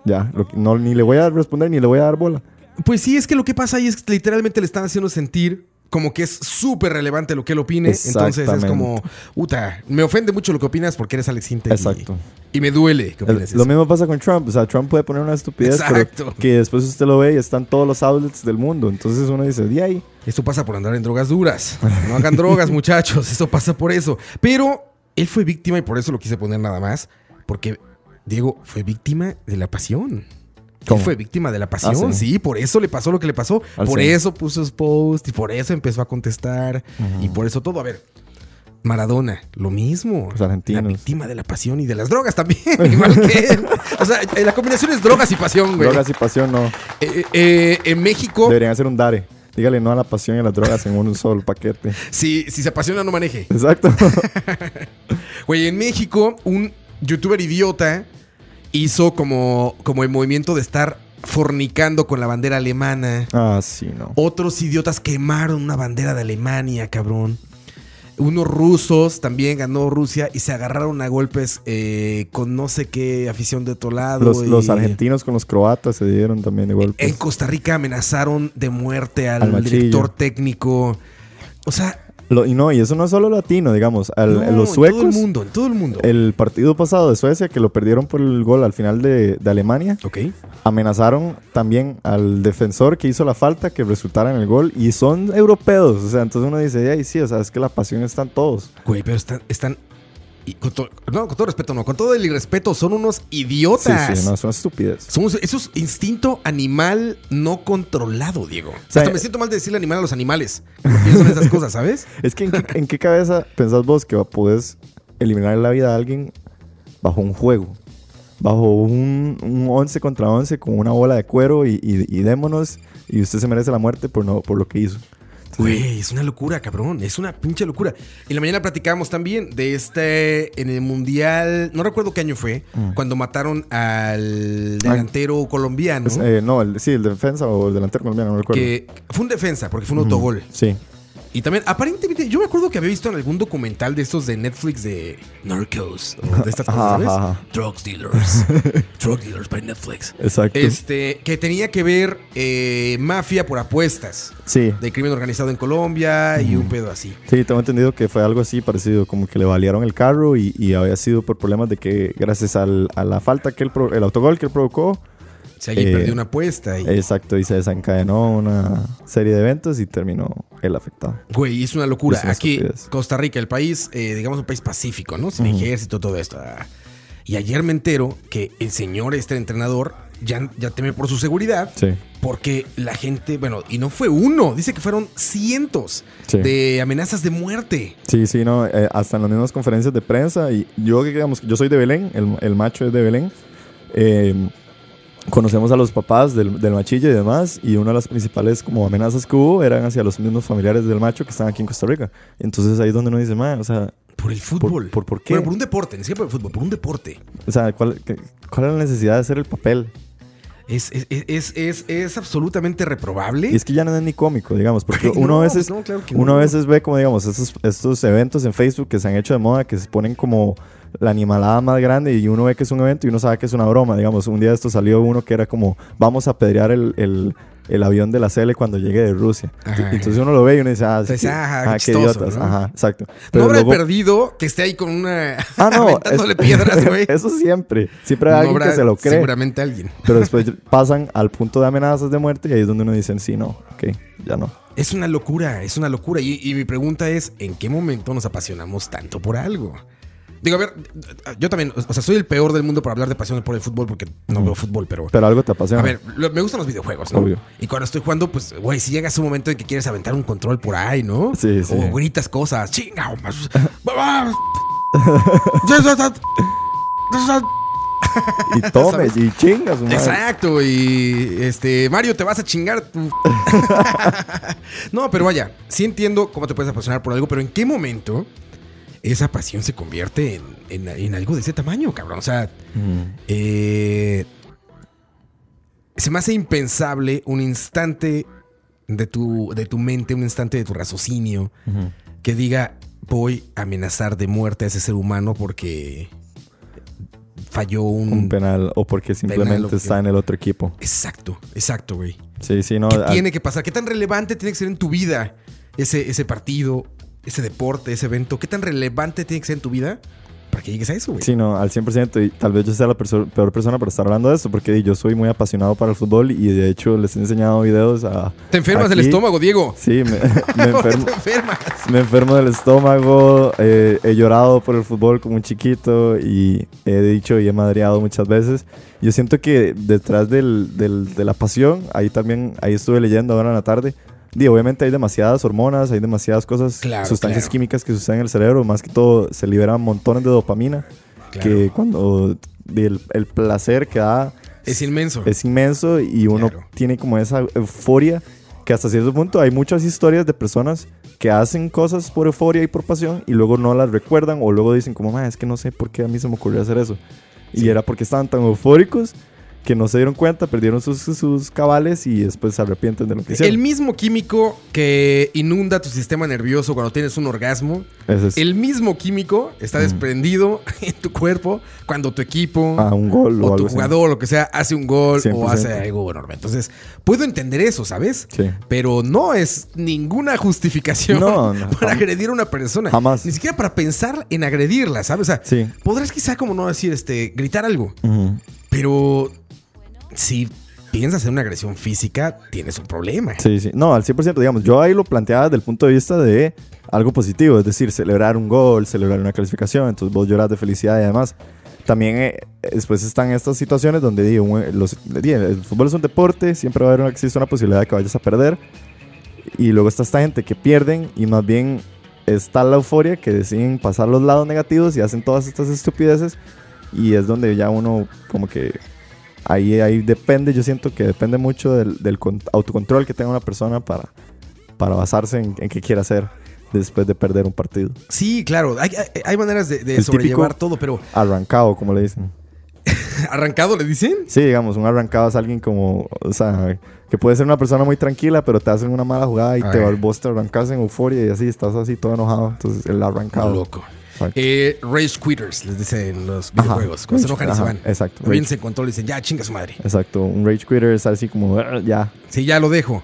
ya, lo no, ni le voy a responder ni le voy a dar bola. Pues sí, es que lo que pasa ahí es que literalmente le están haciendo sentir como que es súper relevante lo que él opine. Entonces es como, puta, me ofende mucho lo que opinas porque eres Alex Sintek. y- Exacto. Y, me duele que El- opines lo eso. mismo pasa con Trump. O sea, Trump puede poner una estupidez, Exacto. pero que después usted lo ve y están todos los outlets del mundo. Entonces uno dice, de ahí. Esto pasa por andar en drogas duras. No hagan drogas, [LAUGHS] muchachos. Eso pasa por eso. Pero él fue víctima y por eso lo quise poner nada más. Porque Diego fue víctima de la pasión. ¿Cómo? fue víctima de la pasión, Ah, sí. sí. por eso le pasó lo que le pasó. Al por eso puso sus posts y por eso empezó a contestar. Y por eso todo. A ver, Maradona, lo mismo. Los argentinos. La víctima de la pasión y de las drogas también, [LAUGHS] igual que él. O sea, eh, la combinación es drogas y pasión, güey. Drogas y pasión no. Eh, eh, en México, Deberían hacer un dare. Dígale no a la pasión y a las drogas en un solo paquete. si, si se apasiona, no maneje. Exacto. [LAUGHS] Güey, en México, un youtuber idiota hizo como, como el movimiento de estar fornicando con la bandera alemana. ah, sí, no. Otros idiotas quemaron una bandera de Alemania, cabrón. Unos rusos también ganó Rusia y se agarraron a golpes eh, con no sé qué afición de otro lado. Los, los y argentinos con los croatas se dieron también de golpes. En Costa Rica amenazaron de muerte al, Al director técnico. O sea, Lo- y no, y eso no es solo latino, digamos. Al- no, los en suecos, todo el mundo, en todo el mundo. el partido pasado de Suecia, que lo perdieron por el gol al final de, de Alemania, ok. amenazaron también al defensor que hizo la falta que resultara en el gol. Y son europeos. O sea, entonces uno dice, ay, sí, o sea, es que la pasión está en todos. Güey, pero están. están y con to- no, con todo respeto, no. Con todo el irrespeto, son unos Sí, idiotas. sí, no, es una estupidez. Somos, eso es instinto animal no controlado, Diego. sea, Hasta me siento mal de decirle animal a los animales. Pienso en esas cosas, ¿sabes? [LAUGHS] Es que ¿en qué, en qué cabeza pensás vos que podés eliminar la vida de alguien bajo un juego? Bajo un, un 11 contra 11 con una bola de cuero y, y- y démonos y usted se merece la muerte por, no, por lo que hizo. Güey, es una locura, cabrón. Es una pinche locura. En la mañana platicábamos también de este, en el Mundial, no recuerdo qué año fue, cuando mataron al delantero colombiano, eh, no, el, sí, el defensa o el delantero colombiano, no recuerdo. que fue un defensa, porque fue un autogol. Sí. Y también, aparentemente, yo me acuerdo que había visto en algún documental de estos de Netflix de Narcos, o de estas cosas, ¿sabes? ajá. Drugs dealers. [LAUGHS] Drug dealers by Netflix. Exacto. Este, que tenía que ver eh, mafia por apuestas. Sí. De crimen organizado en Colombia y un pedo así. Sí, tengo entendido que fue algo así parecido, como que le valieron el carro y, y había sido por problemas de que gracias al- a la falta que él, pro- el autogol que él provocó, Alguien Eh, perdió una apuesta y... exacto, y se desencadenó una serie de eventos y terminó él afectado. Güey, es una locura. Es una Aquí, estupidez. Costa Rica, el país, eh, digamos, un país pacífico, ¿no? Sin ejército, todo esto. Ah. Y ayer me entero que el señor, este entrenador, ya, ya teme por su seguridad. Sí. Porque la gente, bueno, y no fue uno, dice que fueron cientos Sí. de amenazas de muerte. Sí, sí, no, eh, hasta en las mismas conferencias de prensa. Y yo, digamos, yo soy de Belén, el, el macho es de Belén. eh, conocemos a los papás del, del machillo y demás. Y una de las principales como amenazas que hubo eran hacia los mismos familiares del macho que están aquí en Costa Rica. Entonces ahí es donde uno dice, man, o sea, Por el fútbol. por- por qué? Bueno, por un deporte, ni siquiera por el fútbol, por un deporte. o sea ¿cuál, qué- cuál es la necesidad de hacer el papel? Es, es, es, es, es absolutamente reprobable. Y es que ya no es ni cómico, digamos, porque Ay, uno no, a veces, no, claro que uno no. a veces ve como, digamos, estos, estos eventos en Facebook que se han hecho de moda, que se ponen como la animalada más grande y uno ve que es un evento y uno sabe que es una broma, digamos. Un día de esto salió uno que era como, vamos a apedrear el, el, el avión de la CL cuando llegue de Rusia. Ajá. Entonces uno lo ve y uno dice, ah, sí, Entonces, ajá, ah, qué idiotas. ¿no? Ajá, exacto. no Pero habrá luego- perdido que esté ahí con una. Ah, [LAUGHS] no. aventándole es- piedras, [LAUGHS] güey. Eso siempre. Siempre hay No alguien habrá que se lo cree. Seguramente alguien. Pero después pasan al punto de amenazas de muerte y ahí es donde uno dice, sí, no, ok, ya no. Es una locura, es una locura. Y, y mi pregunta es: ¿en qué momento nos apasionamos tanto por algo? Digo, a ver, yo también, o sea, soy el peor del mundo para hablar de pasión por el fútbol porque no veo fútbol, pero... Pero algo te apasiona. A ver, lo- me gustan los videojuegos, ¿no? Obvio. Y cuando estoy jugando, pues, güey, si llegas un momento en que quieres aventar un control por ahí, ¿no? Sí, sí. O gritas cosas, chinga, o más- [LAUGHS] Y tomes [LAUGHS] y chingas, madre. Exacto, y este, Mario, te vas a chingar [LAUGHS] no, pero vaya, sí entiendo cómo te puedes apasionar por algo, pero ¿en qué momento esa pasión se convierte en, en- en algo de ese tamaño, cabrón? O sea, Mm. eh, se me hace impensable un instante de tu, de tu mente, un instante de tu raciocinio que diga voy a amenazar de muerte a ese ser humano porque falló un... Un penal o porque simplemente está en el otro equipo. Exacto, exacto, güey. Sí, sí, no. ¿Qué al- tiene que pasar? ¿Qué tan relevante tiene que ser en tu vida ese, ese partido, ese deporte, ese evento? ¿Qué tan relevante tiene que ser en tu vida para que llegues a eso, güey? Sí, no, al 100%. Y tal vez yo sea la perso- peor persona para estar hablando de esto, porque yo soy muy apasionado para el fútbol y de hecho les he enseñado videos a. Te enfermas del estómago, Diego. Sí, me, [LAUGHS] me [LAUGHS] enfermo. Te enfermas. Me enfermo del estómago, eh, he llorado por el fútbol como un chiquito y he dicho y he madreado muchas veces. Yo siento que detrás del, del- de la pasión, ahí también, ahí estuve leyendo ahora en la tarde, y obviamente hay demasiadas hormonas, hay demasiadas cosas, Claro, sustancias claro. químicas que suceden en el cerebro, más que todo se liberan montones de dopamina, que cuando el, el placer que da Es inmenso. es inmenso y uno tiene como esa euforia que hasta cierto punto hay muchas historias de personas que hacen cosas por euforia y por pasión y luego no las recuerdan o luego dicen como, "Ma, es que no sé por qué a mí se me ocurrió hacer eso. Y era porque estaban tan eufóricos que no se dieron cuenta, perdieron sus, sus cabales y después se arrepienten de lo que El hicieron. mismo químico que inunda tu sistema nervioso cuando tienes un orgasmo, es el mismo químico está desprendido [LAUGHS] en tu cuerpo cuando tu equipo ah, un gol o, o tu así. jugador, lo que sea, hace un gol o 100%. hace algo enorme. Entonces, puedo entender eso, ¿sabes? Sí. Pero no es ninguna justificación No, no, [LAUGHS] para agredir a una persona. jamás. Ni siquiera para pensar en agredirla, ¿sabes? O sea, Sí. podrás quizá como no decir, este, gritar algo, pero si piensas en una agresión física, tienes un problema. Sí, sí. No, al 100%, digamos, yo ahí lo planteaba desde el punto de vista de algo positivo, es decir, celebrar un gol, celebrar una clasificación, entonces vos lloras de felicidad y además. También eh, después están estas situaciones donde digo, un- los, el fútbol es un deporte, siempre va a haber una, existe una posibilidad de que vayas a perder. Y luego está esta gente que pierden y más bien está la euforia que deciden pasar los lados negativos y hacen todas estas estupideces. Y es donde ya uno como que ahí, ahí depende, yo siento que depende mucho del, del con- autocontrol que tenga una persona para, para basarse en, en qué quiere hacer después de perder un partido. Sí, claro, hay, hay- hay maneras de, de El sobrellevar todo, pero Arrancado, como le dicen. [LAUGHS] arrancado le dicen. Sí, digamos, un arrancado es alguien como, o sea, que puede ser una persona muy tranquila, pero te hacen una mala jugada y A te vos te arrancas en euforia y así, estás así todo enojado. Entonces, el arrancado. Loco. Eh, rage quitters, les dicen los Ajá. videojuegos. Cuando se enojan y se van. exacto, bien se control y dicen, ya, chinga su madre. Exacto, un rage quitter es así como, "Ah, ya. Sí, ya lo dejo.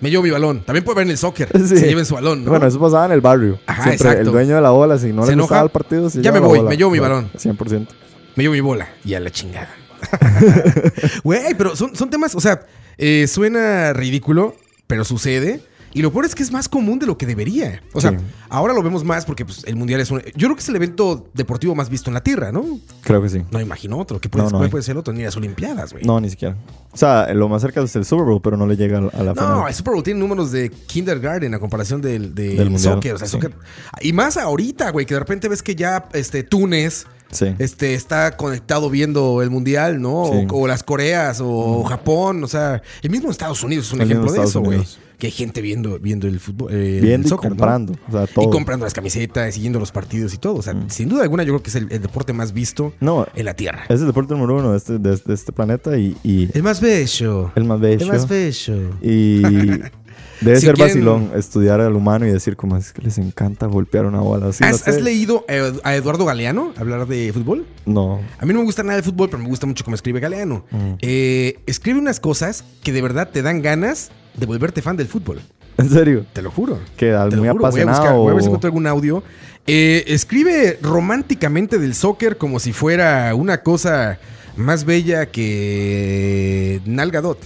Me llevo mi balón. También puede ver en el soccer. [LAUGHS] Sí. Se lleven su balón, ¿no? Bueno, eso pasaba en el barrio. Ajá, Siempre exacto. el dueño de la bola, si no Se le gustaba enoja, el partido, se ya me voy, bola. me llevo mi balón. 100%. Me llevo mi bola. Y a la chingada. [LAUGHS] Güey, pero son, son temas, o sea, eh, suena ridículo, pero sucede. Y lo peor es que es más común de lo que debería. O sea, Sí. ahora lo vemos más porque pues, el mundial es un. Yo creo que es el evento deportivo más visto en la Tierra, ¿no? Creo que sí. No imagino otro. ¿Qué puede, No, no cuál hay. puede ser otro? Ni las Olimpiadas, güey. No, ni siquiera. O sea, lo más cerca es el Super Bowl, pero no le llega a la, No, el Super Bowl tiene números de kindergarten a comparación del, del Del mundial, soccer. O sea, sí. soccer- Y más ahorita, güey, que de repente ves que ya este, Túnez Sí. este, está conectado viendo el mundial, ¿no? Sí. O, o las Coreas o Japón. O sea, el mismo Estados Unidos es un El ejemplo de Estados eso, güey. Que hay gente viendo, viendo el fútbol. eh, el Viendo y soccer, ¿no? comprando. O sea, todo. Y comprando las camisetas, siguiendo los partidos y todo. O sea, sin duda alguna, yo creo que es el, el deporte más visto No, en la Tierra. es el deporte número uno de este, de, de este planeta y, y El más bello. el más bello. El más bello. Y [LAUGHS] debe Si ser quieren- vacilón estudiar al humano y decir como es que les encanta golpear una bola. Así, no ¿Has, sé. has leído a Ed- a Eduardo Galeano hablar de fútbol? No. A mí no me gusta nada el fútbol, pero me gusta mucho cómo escribe Galeano. Eh, escribe unas cosas que de verdad te dan ganas de volverte fan del fútbol. En serio. Te lo juro. Que al Te lo muy juro. Voy a, buscar, apasionado. voy a ver si encuentro algún audio. Eh, escribe románticamente del soccer como si fuera una cosa más bella que Nalgadot.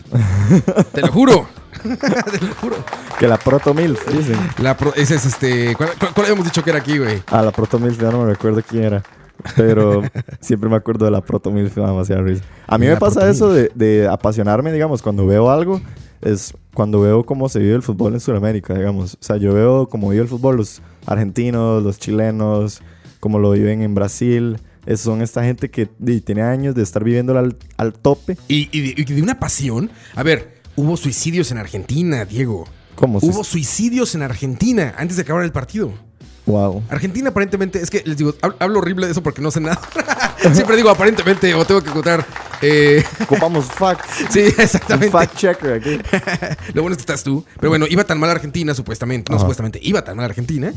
[LAUGHS] Te lo juro. [LAUGHS] Te lo juro. Que la Proto Milf, dicen. La pro- ese es este. ¿cuál, cuál- cuál habíamos dicho que era aquí, güey? Ah, la Proto Milf, ya no me recuerdo quién era. Pero siempre me acuerdo de la Proto Milf, demasiada risa. A mí me pasa eso de, de apasionarme, digamos, cuando veo algo, es cuando veo cómo se vive el fútbol en Sudamérica, digamos. O sea, yo veo cómo vive el fútbol los argentinos, los chilenos, cómo lo viven en Brasil. Es- son esta gente que di, tiene años de estar viviéndolo al, al tope. Y, y de, y de una pasión. A ver, hubo suicidios en Argentina, Diego. ¿Cómo Hubo suicidios en Argentina antes de acabar el partido. Wow. Argentina aparentemente, es que les digo, hab- hablo horrible de eso porque no sé nada. [LAUGHS] Siempre digo aparentemente o tengo que contar. eh, Ocupamos facts. [LAUGHS] sí, Un exactamente. fact checker aquí. [LAUGHS] Lo bueno es que estás tú. Pero bueno, iba tan mal Argentina, supuestamente. No, Ajá. supuestamente, iba tan mal Argentina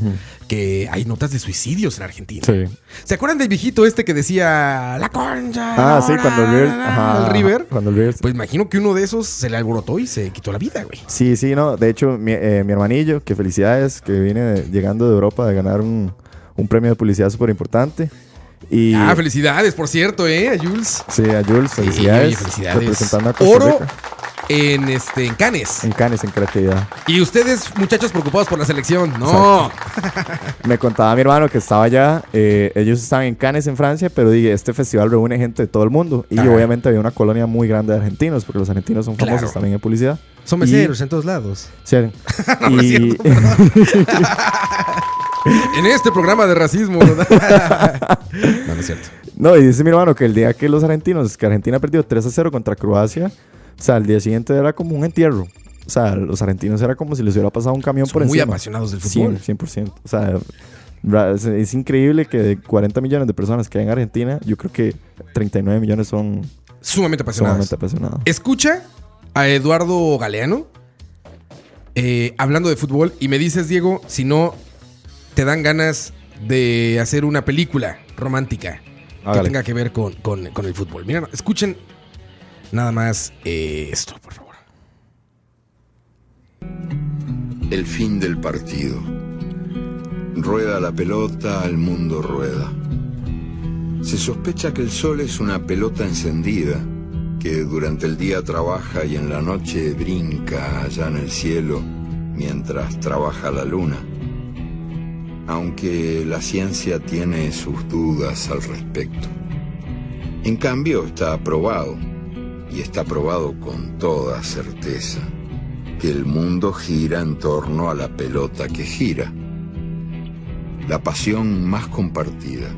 que hay notas de suicidios en Argentina. Sí. ¿Se acuerdan del viejito este que decía la concha? Ah, sí, cuando el River. Ajá, al River? Cuando el River. Pues imagino que uno de esos se le alborotó y se quitó la vida, güey. Sí, sí, no. De hecho, mi, eh, mi hermanillo, que felicidades, que viene de- llegando de Europa de ganar un, un premio de publicidad súper importante. Y Ah, felicidades, por cierto, ¿eh? A Jules. sí, a Jules, felicidades. felicidades. Representando a Costa Oro Rica. en, este, en Canes. En Cannes, en creatividad. Y ustedes, muchachos preocupados por la selección. No. Me contaba mi hermano que estaba allá. eh, ellos estaban en Cannes, en Francia, pero dije, este festival reúne gente de todo el mundo. Y Ajá. obviamente había una colonia muy grande de argentinos, porque los argentinos son famosos Claro. también en publicidad. Son Y- meseros en todos lados. Sí. [LAUGHS] No, es y cierto, [LAUGHS] [LAUGHS] [LAUGHS] En este programa de racismo, [LAUGHS] no, no es cierto. No, y dice mi hermano que el día que los argentinos, que Argentina perdió 3 a 0 contra Croacia, o sea, el día siguiente era como un entierro. O sea, los argentinos era como si les hubiera pasado un camión por Son muy encima. apasionados del fútbol. 100%, 100%. O sea, es increíble que de 40 millones de personas que hay en Argentina, yo creo que 39 millones son Sumamente apasionados. sumamente apasionados. Escucha a Eduardo Galeano eh, hablando de fútbol y me dices, Diego, si no te dan ganas de hacer una película romántica que tenga que ver con, con- con el fútbol. Mira, escuchen nada más eh, esto, por favor. El fin del partido. Rueda la pelota, el mundo rueda. Se sospecha que el sol es una pelota encendida, que durante el día trabaja y en la noche brinca allá en el cielo mientras trabaja la luna. Aunque la ciencia tiene sus dudas al respecto. En cambio está probado, y está probado con toda certeza que el mundo gira en torno a la pelota que gira. La pasión más compartida.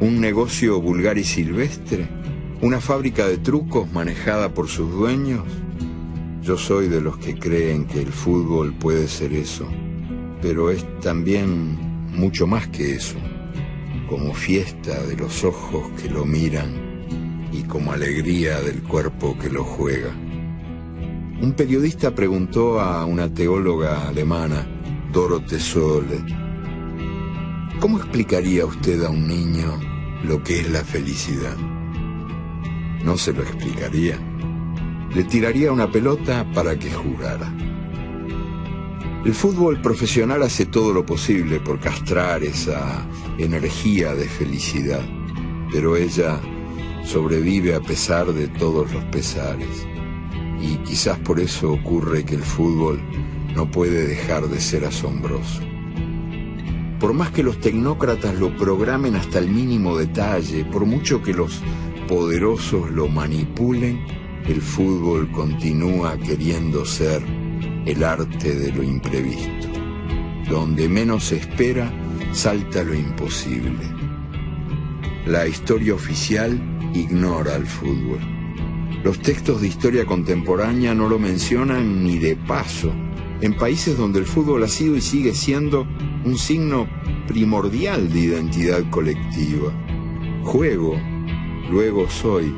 Un negocio vulgar y silvestre. Una fábrica de trucos manejada por sus dueños. Yo soy de los que creen que el fútbol puede ser eso, pero es también mucho más que eso, como fiesta de los ojos que lo miran y como alegría del cuerpo que lo juega. Un periodista preguntó a una teóloga alemana, Dorothee Sole, ¿cómo explicaría usted a un niño lo que es la felicidad? No se lo explicaría. Le tiraría una pelota para que jugara. El fútbol profesional hace todo lo posible por castrar esa energía de felicidad, pero ella sobrevive a pesar de todos los pesares y quizás por eso ocurre que el fútbol no puede dejar de ser asombroso. Por más que los tecnócratas lo programen hasta el mínimo detalle, por mucho que los poderosos lo manipulen, el fútbol continúa queriendo ser el arte de lo imprevisto. Donde menos se espera, salta lo imposible. La historia oficial ignora al fútbol. Los textos de historia contemporánea no lo mencionan ni de paso. En países donde el fútbol ha sido y sigue siendo un signo primordial de identidad colectiva. Juego, luego soy.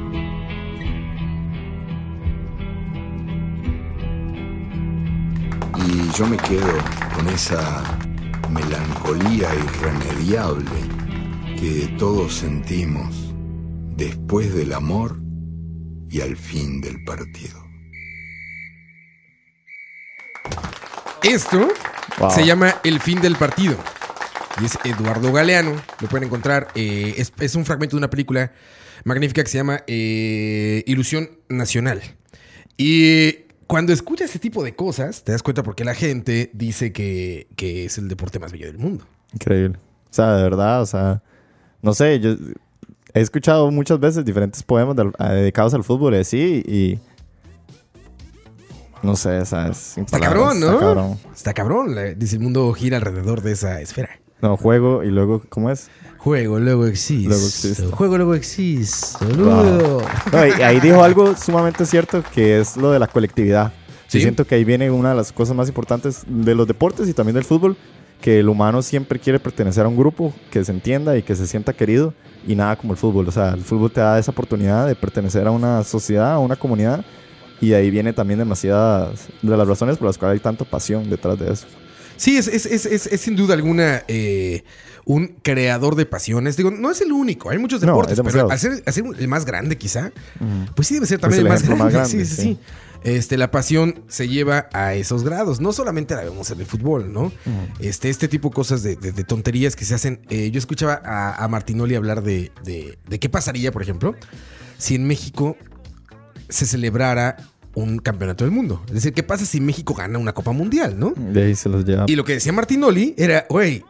Yo me quedo con esa melancolía irremediable que todos sentimos después del amor y al fin del partido. Esto Wow. se llama El fin del partido. Y es Eduardo Galeano. Lo pueden encontrar. eh, es, es un fragmento de una película magnífica que se llama eh, Ilusión Nacional. Y cuando escuchas este tipo de cosas, te das cuenta por qué la gente dice que, que es el deporte más bello del mundo. Increíble. O sea, de verdad, o sea, no sé, yo he escuchado muchas veces diferentes poemas a- dedicados al fútbol y así, y no sé, o sea, es Está palabras, cabrón, ¿no? Está cabrón. Está cabrón. la- Dice el mundo gira alrededor de esa esfera. No, juego y luego, ¿cómo es? Juego, luego existe. Luego existe. Juego, luego existe. Wow. boludo. No, y ahí dijo algo sumamente cierto que es lo de la colectividad. Sí. Yo siento que ahí viene una de las cosas más importantes de los deportes y también del fútbol, que el humano siempre quiere pertenecer a un grupo que se entienda y que se sienta querido y nada como el fútbol. O sea, el fútbol te da esa oportunidad de pertenecer a una sociedad, a una comunidad y de ahí viene también demasiadas de las razones por las cuales hay tanta pasión detrás de eso. Sí, es, es, es, es- sin duda alguna eh, un creador de pasiones. Digo, no es el único, hay muchos No, deportes, hay pero al ser, al ser el más grande quizá, pues sí debe ser también el el, más grande. [LAUGHS] más grande, sí, sí, sí. Este, la pasión se lleva a esos grados. No solamente la vemos en el fútbol, ¿no? Este, este tipo de cosas de, de- de tonterías que se hacen. Eh, yo escuchaba a, a Martinoli hablar de- de qué pasaría, por ejemplo, si en México se celebrara un campeonato del mundo. Es decir, ¿qué pasa si México gana una Copa Mundial, no? De ahí se los lleva. Y lo que decía Martinoli era, güey,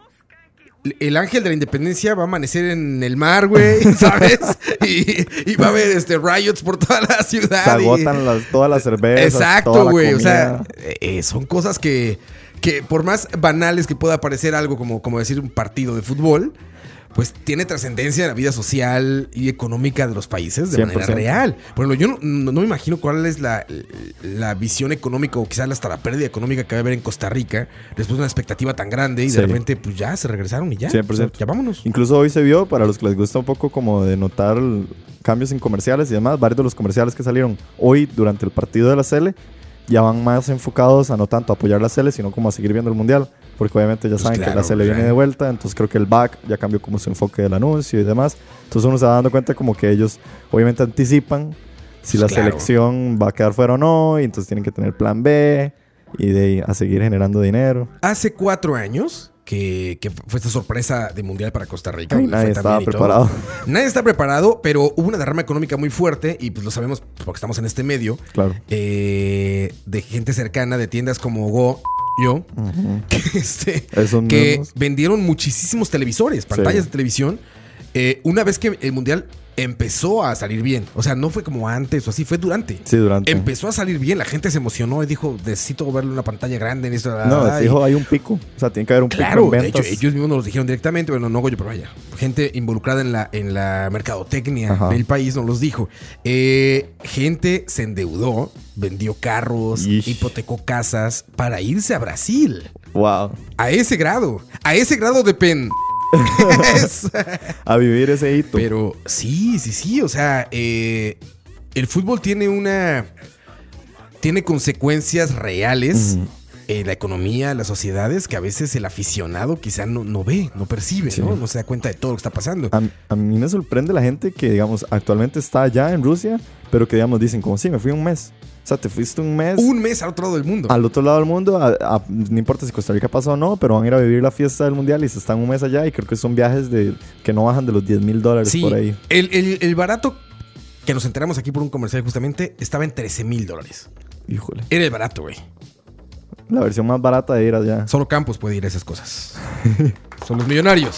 el ángel de la independencia va a amanecer en el mar, güey, [LAUGHS] ¿sabes? y, y va a haber este riots por toda la ciudad. Se y- agotan las, todas las cervezas. Exacto, la güey. O sea, comida. eh, son cosas que, que por más banales que pueda parecer algo como, como decir un partido de fútbol, pues tiene trascendencia en la vida social y económica de los países de manera 100%. real. Por ejemplo, yo no, me imagino cuál es la, la visión económica o quizás hasta la pérdida económica que va a haber en Costa Rica después de una expectativa tan grande y Sí. de repente pues ya se regresaron y ya. 100%. O sea, ya vámonos. Incluso hoy se vio, para los que les gusta un poco como de notar cambios en comerciales y demás, varios de los comerciales que salieron hoy durante el partido de la Sele ya van más enfocados a no tanto apoyar la Sele, sino como a seguir viendo el Mundial. Porque obviamente ya Pues saben que la Sele viene claro. de vuelta, entonces creo que el back ya cambió como su enfoque del anuncio y demás. Entonces uno se va dando cuenta como que ellos obviamente anticipan si la Pues claro. selección va a quedar fuera o no, y entonces tienen que tener plan B y de a seguir generando dinero. Hace cuatro años que, que fue esta sorpresa de mundial para Costa Rica. Ay, le nadie estaba preparado. [LAUGHS] Nadie está preparado, pero hubo una derrama económica muy fuerte y pues lo sabemos porque estamos en este medio Claro. eh, de gente cercana de tiendas como Go, yo, que, este, que vendieron muchísimos televisores, pantallas Sí. de televisión. eh, una vez que el mundial empezó a salir bien, o sea, no fue como antes o así, fue durante. Sí, durante. Empezó a salir bien, la gente se emocionó y dijo, necesito verlo en una pantalla grande en esto. No, y- fijo, hay un pico. O sea, tiene que haber un Claro, pico en de hecho, ventas. ellos mismos nos lo dijeron directamente, bueno, no Goyo, pero vaya. Gente involucrada en la, en la mercadotecnia Ajá. del país nos los dijo. Eh, gente se endeudó, vendió carros, Ish. hipotecó casas para irse a Brasil. Wow. A ese grado. A ese grado de pen. [LAUGHS] A vivir ese hito. pero sí, sí, sí. O sea, eh, el fútbol tiene una. Tiene consecuencias reales. La economía, las sociedades, que a veces el aficionado quizá no, no ve, no percibe, Sí. ¿no? No se da cuenta de todo lo que está pasando. a, a mí me sorprende la gente que, digamos, actualmente está allá en Rusia, pero que, digamos, dicen como, sí, me fui un mes. O sea, te fuiste un mes Un mes al otro lado del mundo. al otro lado del mundo. a- a- no importa si Costa Rica pasa o no, pero van a ir a vivir la fiesta del mundial y se están un mes allá. Y creo que son viajes de que no bajan de los 10 mil dólares Sí, por ahí. el, el- el barato que nos enteramos aquí por un comercial justamente estaba en 13 mil dólares. Híjole. Era el barato, güey. La versión más barata de ir allá. Solo Campos puede ir a esas cosas. [LAUGHS] Son los millonarios.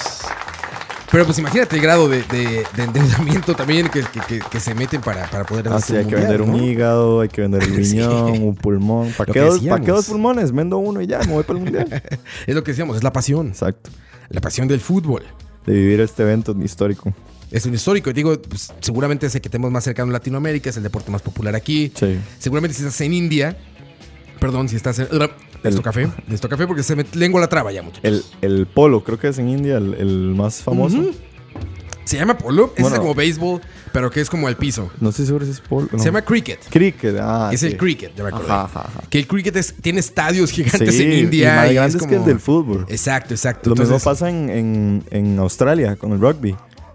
Pero pues imagínate el grado de, de- de endeudamiento también que, que- que- que se meten para, para poder Así hacer hay un que vender un hígado, hay que vender [LAUGHS] Sí. riñón, un pulmón. ¿Para qué, dos, ¿Para qué dos pulmones? Vendo uno y ya, me voy para el mundial. [LAUGHS] Es lo que decíamos, es la pasión. Exacto. La pasión del fútbol. De vivir este evento histórico. Es un histórico. Digo, pues, seguramente es el que tenemos más cercano en Latinoamérica, es el deporte más popular aquí. Sí. Seguramente si estás en India, perdón, si estás en... Necesito café, [LAUGHS] necesito café porque se me lengua la traba ya, muchachos. El, el polo, creo que es en India el, el más famoso. Se llama polo, es como béisbol, pero que es como al piso. No estoy seguro si es polo. no. Se llama cricket. cricket. Ah, es sí. el cricket, ya me acordé. Ajá, ajá, ajá. Que el cricket es- tiene estadios gigantes Sí, en y India. más y grandes es que el del fútbol. Exacto, exacto. Lo mismo pasa en, en, en Australia con el rugby.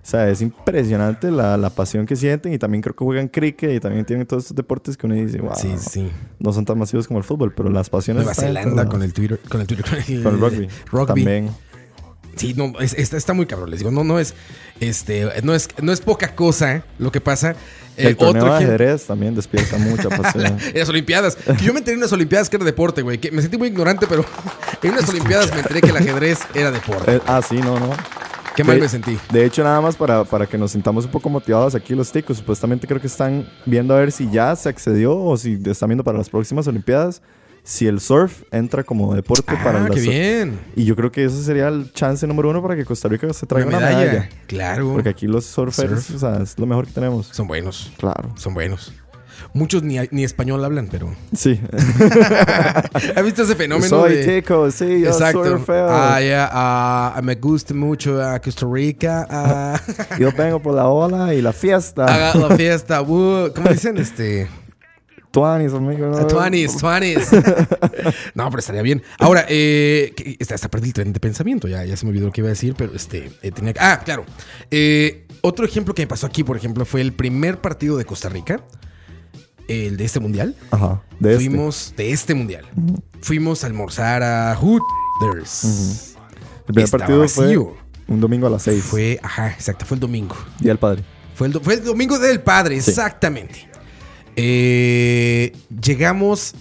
O sea, es impresionante la, la pasión que sienten y también creo que juegan cricket y también tienen todos estos deportes que uno dice, wow, Sí, sí. no son tan masivos como el fútbol, pero las pasiones Nueva Zelanda con el Twitter, con el Twitter, con el, Con el rugby. rugby. También. Sí, no, es- está, está muy cabrón. Les digo, no, no es, este, no es, no es poca cosa lo que pasa. Eh, el torneo de ejem- ajedrez también despierta mucha [LAUGHS] pasión. En [LAUGHS] las Olimpiadas. Que yo me enteré en unas Olimpiadas que era deporte, güey. Que me sentí muy ignorante, pero [LAUGHS] en unas Olimpiadas me enteré que el ajedrez era deporte. Eh, ah, sí, no, no. Qué mal me sentí. De hecho, nada más para, para que nos sintamos un poco motivados aquí los ticos, supuestamente creo que están viendo a ver si ya se accedió o si están viendo para las próximas Olimpiadas, si el surf entra como deporte para Ah, las... qué bien. Y yo creo que ese sería el chance número uno para que Costa Rica se traiga Una una, medalla. medalla. Claro. Porque aquí los surfers, Surf. o sea, es lo mejor que tenemos. Son buenos. Claro. Son buenos. Muchos ni, ni español hablan, pero. Sí. [LAUGHS] ¿Has visto ese fenómeno? Soy de... tico, sí, yo Exacto. surfeo. Ah, ya, ah, me gusta mucho a Costa Rica. ah, [LAUGHS] Yo vengo por la ola y la fiesta. la fiesta. uh, ¿Cómo dicen? Este. Tuanis, amigo. Tuanis, tuanis. [LAUGHS] no, pero estaría bien. Ahora, eh, hasta, hasta perdí el tren de pensamiento. Ya, ya se me olvidó lo que iba a decir, pero este. eh, tenía que- Ah, claro. Eh, otro ejemplo que me pasó aquí, por ejemplo, fue el primer partido de Costa Rica. El de este mundial. Ajá, de este. Fuimos de este mundial. Fuimos a almorzar a Hooters. El primer Estaba partido fue un domingo a las 6. Fue, ajá, exacto, fue el domingo. Día del Padre. Fue el, do- fue el domingo del padre, Sí. exactamente. Eh, llegamos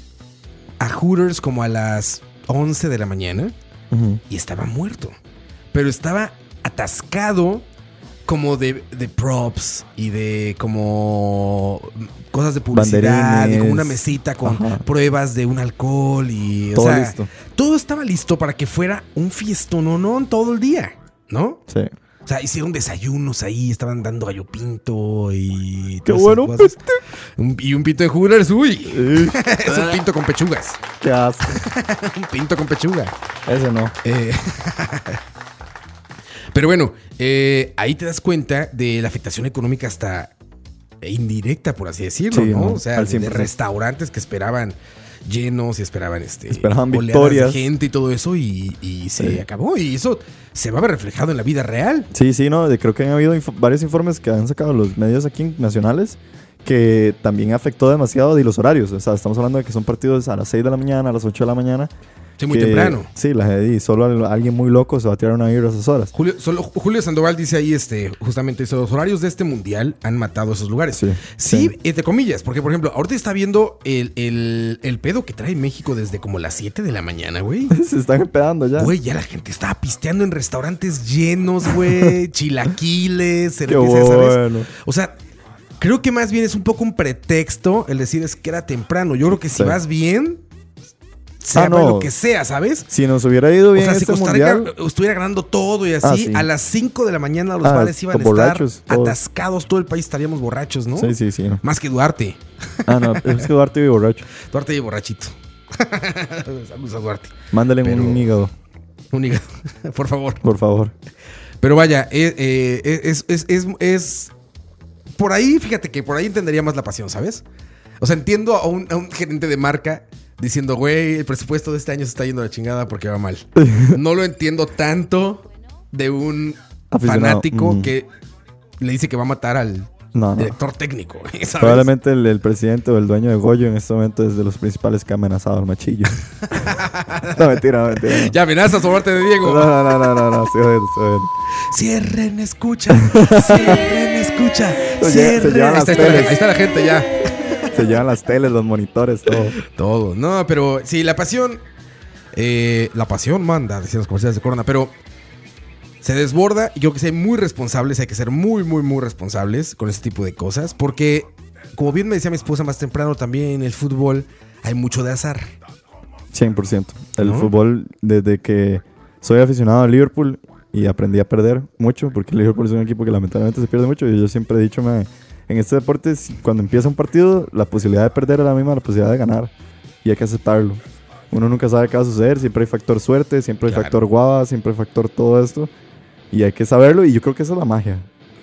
a Hooters como a las 11 de la mañana y estaba muerto. Pero estaba atascado como de, de props y de como cosas de publicidad y como una mesita con Ajá. pruebas de un alcohol y o Todo sea, listo. todo estaba listo para que fuera un fiestononón todo el día, ¿no? Sí. O sea, hicieron desayunos ahí, estaban dando gallo pinto y. ¡Qué bueno. Un- y un pinto de Hooters, [LAUGHS] uy. es un pinto con pechugas. Qué asco. [LAUGHS] un pinto con pechuga. Ese no. Eh, [LAUGHS] Pero bueno, eh, ahí te das cuenta de la afectación económica hasta indirecta, por así decirlo, Sí, ¿no? O sea, al de 100%. restaurantes que esperaban llenos y esperaban este Esperaban victorias. de gente y todo eso y, y se Sí. acabó y eso se va a ver reflejado en la vida real. Sí, sí, no. creo que han habido varios informes que han sacado los medios aquí nacionales que también afectó demasiado de los horarios. O sea, estamos hablando de que son partidos a las 6 de la mañana, a las 8 de la mañana. Sí, muy que- temprano. Sí, la y solo al- alguien muy loco se va a tirar una vibra a esas horas. Julio, solo, Julio Sandoval dice ahí, este, justamente eso, los horarios de este mundial han matado esos lugares. Sí, Sí, sí. entre comillas, porque por ejemplo, ahorita está viendo el, el- el pedo que trae México desde como las 7 de la mañana, güey. [LAUGHS] se están empedando ya. Güey, ya la gente estaba pisteando en restaurantes llenos, güey. [LAUGHS] chilaquiles, Qué cerveza, ¿sabes? bueno. O sea, creo que más bien es un poco un pretexto el decir es que era temprano. Yo creo que si Sí. vas bien, sea Ah, no. lo que sea, ¿sabes? Si nos hubiera ido O bien sea, si este Costa Rica mundial, estuviera ganando todo y así, Ah, sí. a las 5 de la mañana los Ah, bares iban a estar borrachos, atascados, todo el país estaríamos borrachos, ¿no? Sí, sí, sí. no. Más que Duarte. Ah, no, es que Duarte vive borracho. [LAUGHS] Duarte y borrachito. [LAUGHS] Saludos a Duarte. Mándale Pero- un hígado, Un hígado, [LAUGHS] por favor. por favor. Pero vaya, eh, eh, es, es, es, es- Por ahí, fíjate que por ahí entendería más la pasión, ¿sabes? O sea, entiendo a un, a un gerente de marca diciendo, güey, el presupuesto de este año se está yendo a la chingada porque va mal. [LAUGHS] No lo entiendo tanto de un Aficionado. fanático Mm. que le dice que va a matar al No, no. director técnico, [LAUGHS] ¿sabes? Probablemente el, el presidente o el dueño de Goyo en este momento es de los principales que ha amenazado al machillo. [LAUGHS] no, mentira, no, mentira. no. Ya amenazas por parte de Diego. No, no, no, no, no, no, estoy jodiendo, estoy jodiendo. Cierren, escucha. Cierren, escucha. Cierren. Ahí está, ahí está la gente ya. Se llevan las teles, los monitores, todo. Todo. No, pero sí, la pasión. eh, la pasión manda, decían los comerciales de Corona, pero se desborda y creo que hay muy responsables, hay que ser muy, muy, muy responsables con este tipo de cosas, porque, como bien me decía mi esposa más temprano, también en el fútbol hay mucho de azar. 100%. El ¿No? fútbol, desde que soy aficionado a Liverpool y aprendí a perder mucho, porque Liverpool es un equipo que lamentablemente se pierde mucho, y yo siempre he dicho, "Mae, en este deporte, cuando empieza un partido, la posibilidad de perder es la misma la posibilidad de ganar, y hay que aceptarlo. Uno nunca sabe qué va a suceder, siempre hay factor suerte, siempre hay Claro. factor guava, siempre hay factor todo esto, y hay que saberlo, y yo creo que esa es la magia.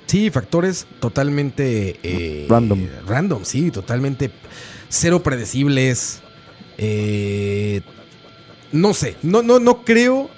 Sí, factores totalmente... eh, Random. Random, sí, totalmente cero predecibles. eh, no sé, no, no, no creo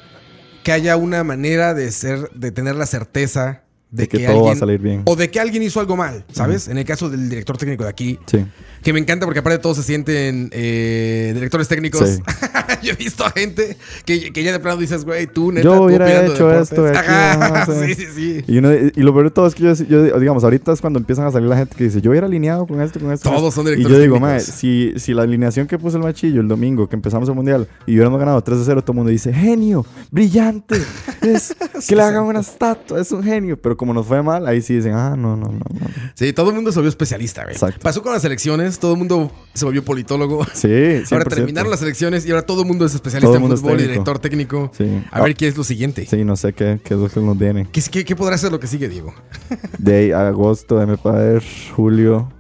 que haya una manera de ser, de tener la certeza De que todo va a salir bien. O de que alguien hizo algo mal, ¿sabes? En el caso del director técnico de aquí, Sí. que me encanta porque aparte todos se sienten eh, directores técnicos. Sí. [LAUGHS] Yo he visto a gente que, que ya de plano dices, güey, tú neta, Yo hubiera hecho deportes. esto de aquí, Ajá, no sé. [LAUGHS] sí, sí, sí. Y, uno- y lo peor de todo es que yo, yo- digamos, ahorita es cuando empiezan a salir la gente que dice, yo hubiera alineado con esto, con esto. con Todos esto". son Y directores yo digo, mae, si, si la alineación que puso el machillo el domingo, que empezamos el mundial, y hubiéramos ganado 3 0, todo el mundo dice, genio, brillante, es [LAUGHS] que le hagan una estatua, es un genio. Pero como nos fue mal, ahí sí dicen, ah, no, no, no, no. Sí, todo el mundo se volvió especialista, güey. Exacto. Pasó con las elecciones, todo el mundo se volvió politólogo. Sí, 100%. [LAUGHS] Ahora terminaron las elecciones y ahora todo el mundo es especialista Todo en mundo es fútbol y técnico. director técnico. Sí. A ver qué es lo siguiente. Sí, no sé qué, qué es lo que nos viene. ¿Qué, qué, qué podrá ser lo que sigue, Diego? [LAUGHS] De agosto, déjame para ver, julio.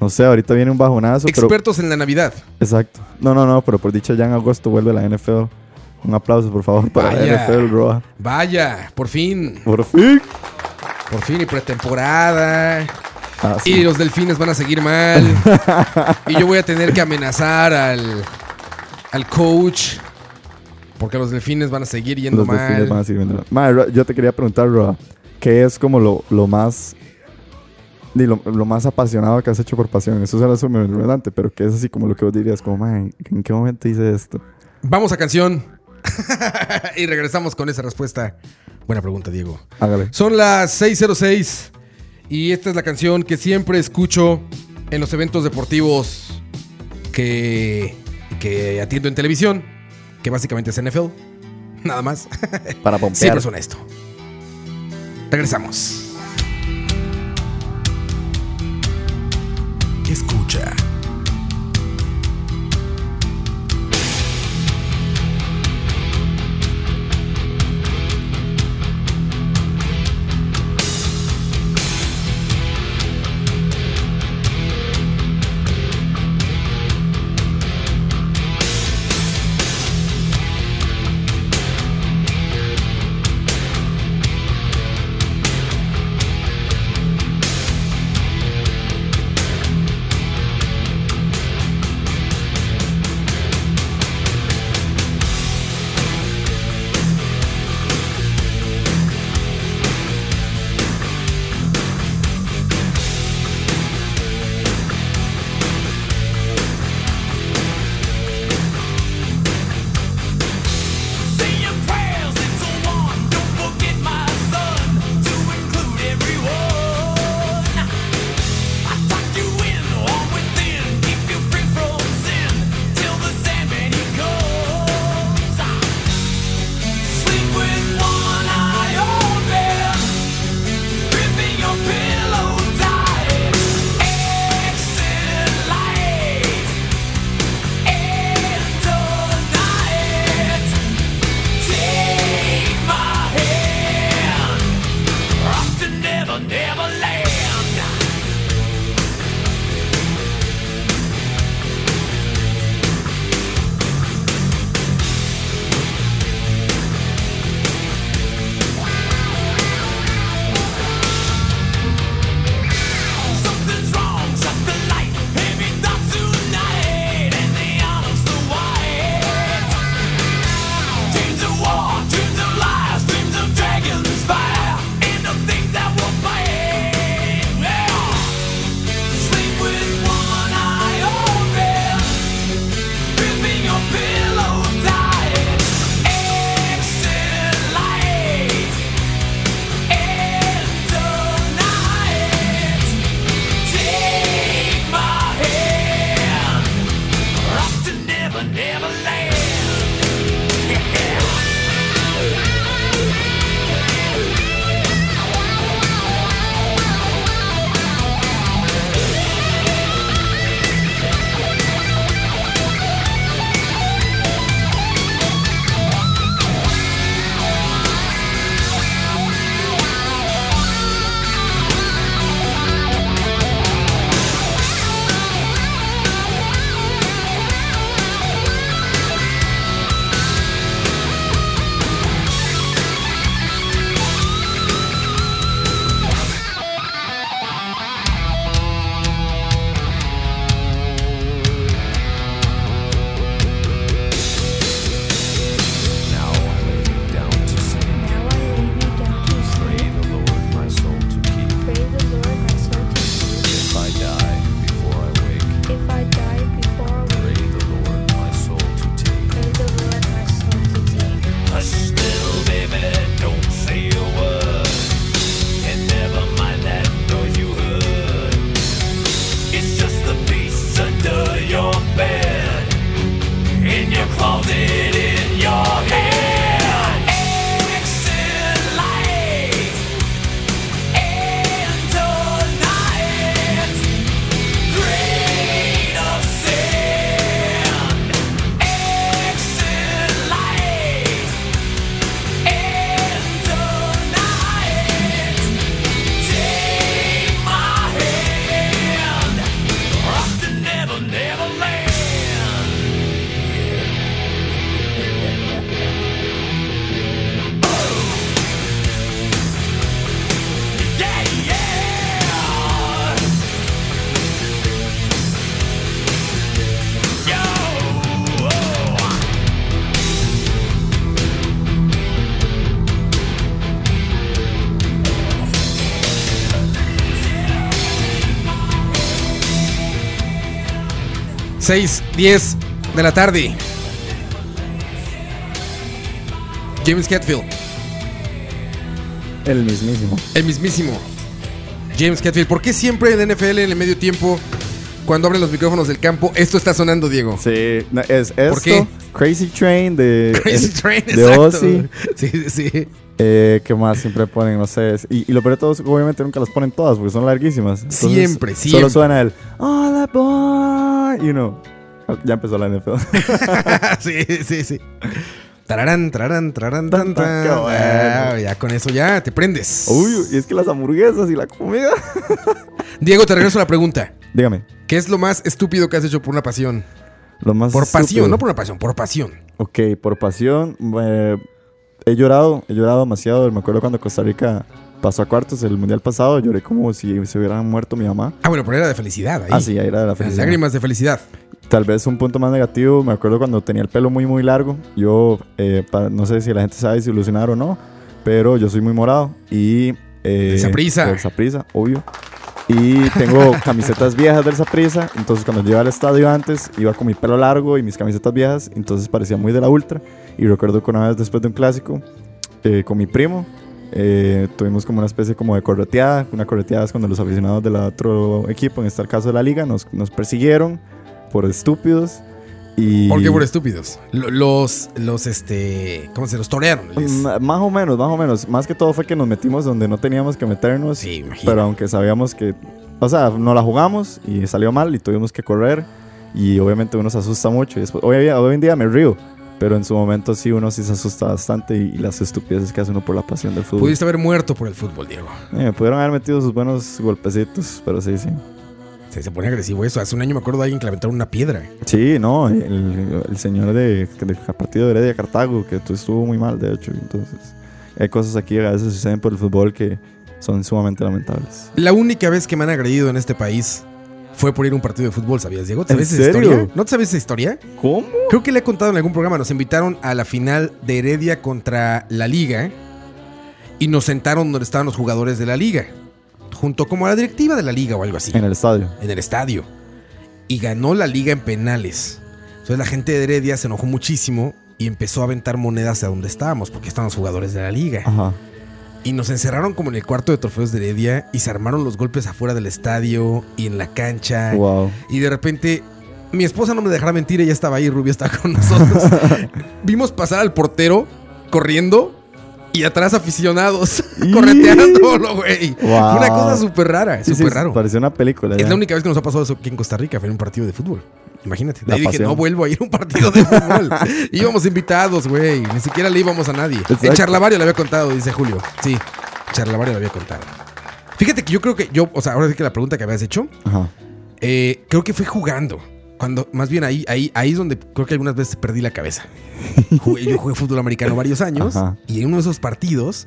No sé, ahorita viene un bajonazo, pero... Expertos en la Navidad. Exacto. No, no, no, pero por dicha ya en agosto vuelve la NFL. Un aplauso, por favor, para Vaya. NFL, bro. Vaya, por fin. Por fin. Por fin y pretemporada. Ah, sí. Y los delfines van a seguir mal. y yo voy a tener que amenazar al, al coach. Porque los delfines van a seguir yendo Los mal. delfines van a seguir. Mae, Ro- yo te quería preguntar, Roa, ¿qué es como lo, lo más... lo, lo más apasionado que has hecho por pasión? Eso suena súper redundante, pero ¿qué es así como lo que vos dirías? Como, mae, ¿en qué momento hice esto? Vamos a canción. [LAUGHS] y regresamos con esa respuesta. Buena pregunta, Diego. Hágale. Son las 6:06 y esta es la canción que siempre escucho en los eventos deportivos que, que atiendo en televisión, que básicamente es NFL. Nada más. [LAUGHS] Para pompear. Siempre suena esto. Regresamos. Escucha. 6, 10 de la tarde. James Hetfield, El mismísimo. el mismísimo. James Hetfield, ¿por qué siempre en NFL en el medio tiempo, cuando abren los micrófonos del campo, esto está sonando, Diego? Sí, no, es esto. qué? Crazy Train de, [LAUGHS] Crazy Train, de exacto. Ozzy. Sí, sí, sí. Eh, ¿Qué más siempre ponen? No sé. Y, y lo peor de todo obviamente nunca las ponen todas porque son larguísimas. Entonces, Siempre, Solo siempre. suena el All aboard, you know. Ya empezó la NFL. [LAUGHS] sí, sí, sí. Tararán, tararán, tararán, tan, Tan, qué bueno. Ah, ya con eso ya te prendes. Uy, y es que las hamburguesas y la comida. [LAUGHS] Diego, te regreso a la pregunta. Dígame. ¿Qué es lo más estúpido que has hecho por una pasión? Lo más Por pasión, no por una pasión, por pasión. Ok, por pasión. eh, he llorado, he llorado demasiado. Me acuerdo cuando Costa Rica pasó a cuartos el mundial pasado. Lloré como si se hubiera muerto mi mamá. Ah, bueno, pero era de felicidad ahí. Ah, sí, ahí era de la Las felicidad. lágrimas de felicidad. Tal vez un punto más negativo, me acuerdo cuando tenía el pelo muy muy largo, yo eh, pa- no sé si la gente sabe si ilusionar o no, pero yo soy muy morado y... Eh, Del Saprissa. Del Saprissa, obvio. Y tengo [LAUGHS] camisetas viejas del Saprissa, entonces cuando yo iba al estadio antes iba con mi pelo largo y mis camisetas viejas, entonces parecía muy de la ultra. Y recuerdo que una vez después de un clásico, eh, con mi primo, eh, tuvimos como una especie como de correteada. Una correteada es cuando los aficionados del otro equipo, en este caso de la liga, nos, nos persiguieron por estúpidos. Y ¿Por qué por estúpidos? Lo- Los, los, este, ¿cómo se los torearon? les- Ma- Más o menos, más o menos. Más que todo fue que nos metimos donde no teníamos que meternos. Sí, imagino. Pero aunque sabíamos que, o sea, no la jugamos y salió mal y tuvimos que correr. Y obviamente uno se asusta mucho. Y después, hoy, hoy en día me río. Pero en su momento sí, uno sí se asusta bastante. Y, y las estupideces que hace uno por la pasión del fútbol. Pudiste haber muerto por el fútbol, Diego. Eh, me pudieron haber metido sus buenos golpecitos. Pero sí, sí. Se, se pone agresivo eso. Hace un año me acuerdo de alguien que le aventaron una piedra. Sí, no, el, el señor de, del partido de Heredia Cartago, que tu- estuvo muy mal, de hecho. Entonces, hay cosas aquí que a veces suceden por el fútbol que son sumamente lamentables. La única vez que me han agredido en este país fue por ir a un partido de fútbol, ¿sabías, Diego? ¿Te ¿En sabes esa serio? historia? ¿No te sabes esa historia? ¿Cómo? Creo que le he contado en algún programa. Nos invitaron a la final de Heredia contra la Liga y nos sentaron donde estaban los jugadores de la Liga, junto como a la directiva de la Liga o algo así, En el estadio. en el estadio. Y ganó la Liga en penales. Entonces la gente de Heredia se enojó muchísimo y empezó a aventar monedas a donde estábamos, porque estaban los jugadores de la Liga. Ajá. Y nos encerraron como en el cuarto de trofeos de Heredia y se armaron los golpes afuera del estadio y en la cancha. Wow. Y de repente, mi esposa no me dejará mentir, ella estaba ahí, Rubio estaba con nosotros. [LAUGHS] Vimos pasar al portero corriendo y atrás aficionados [LAUGHS] correteándolo, güey. Wow. Una cosa súper rara, Sí, sí, súper raro. Pareció una película. Es ya. la única vez que nos ha pasado eso aquí en Costa Rica, fue en un partido de fútbol. Imagínate. Ahí dije, pasión. no vuelvo a ir a un partido de fútbol. [LAUGHS] íbamos invitados, güey. Ni siquiera le íbamos a nadie. Exacto. En Charlavario le había contado, dice Julio. Sí, Charlavario le había contado. Fíjate que yo creo que yo, o sea, ahora sí que la pregunta que habías hecho, Ajá. eh, creo que fue jugando. Cuando, más bien ahí, ahí, ahí es donde creo que algunas veces perdí la cabeza. [LAUGHS] Jugué- yo jugué fútbol americano varios años Ajá. y en uno de esos partidos,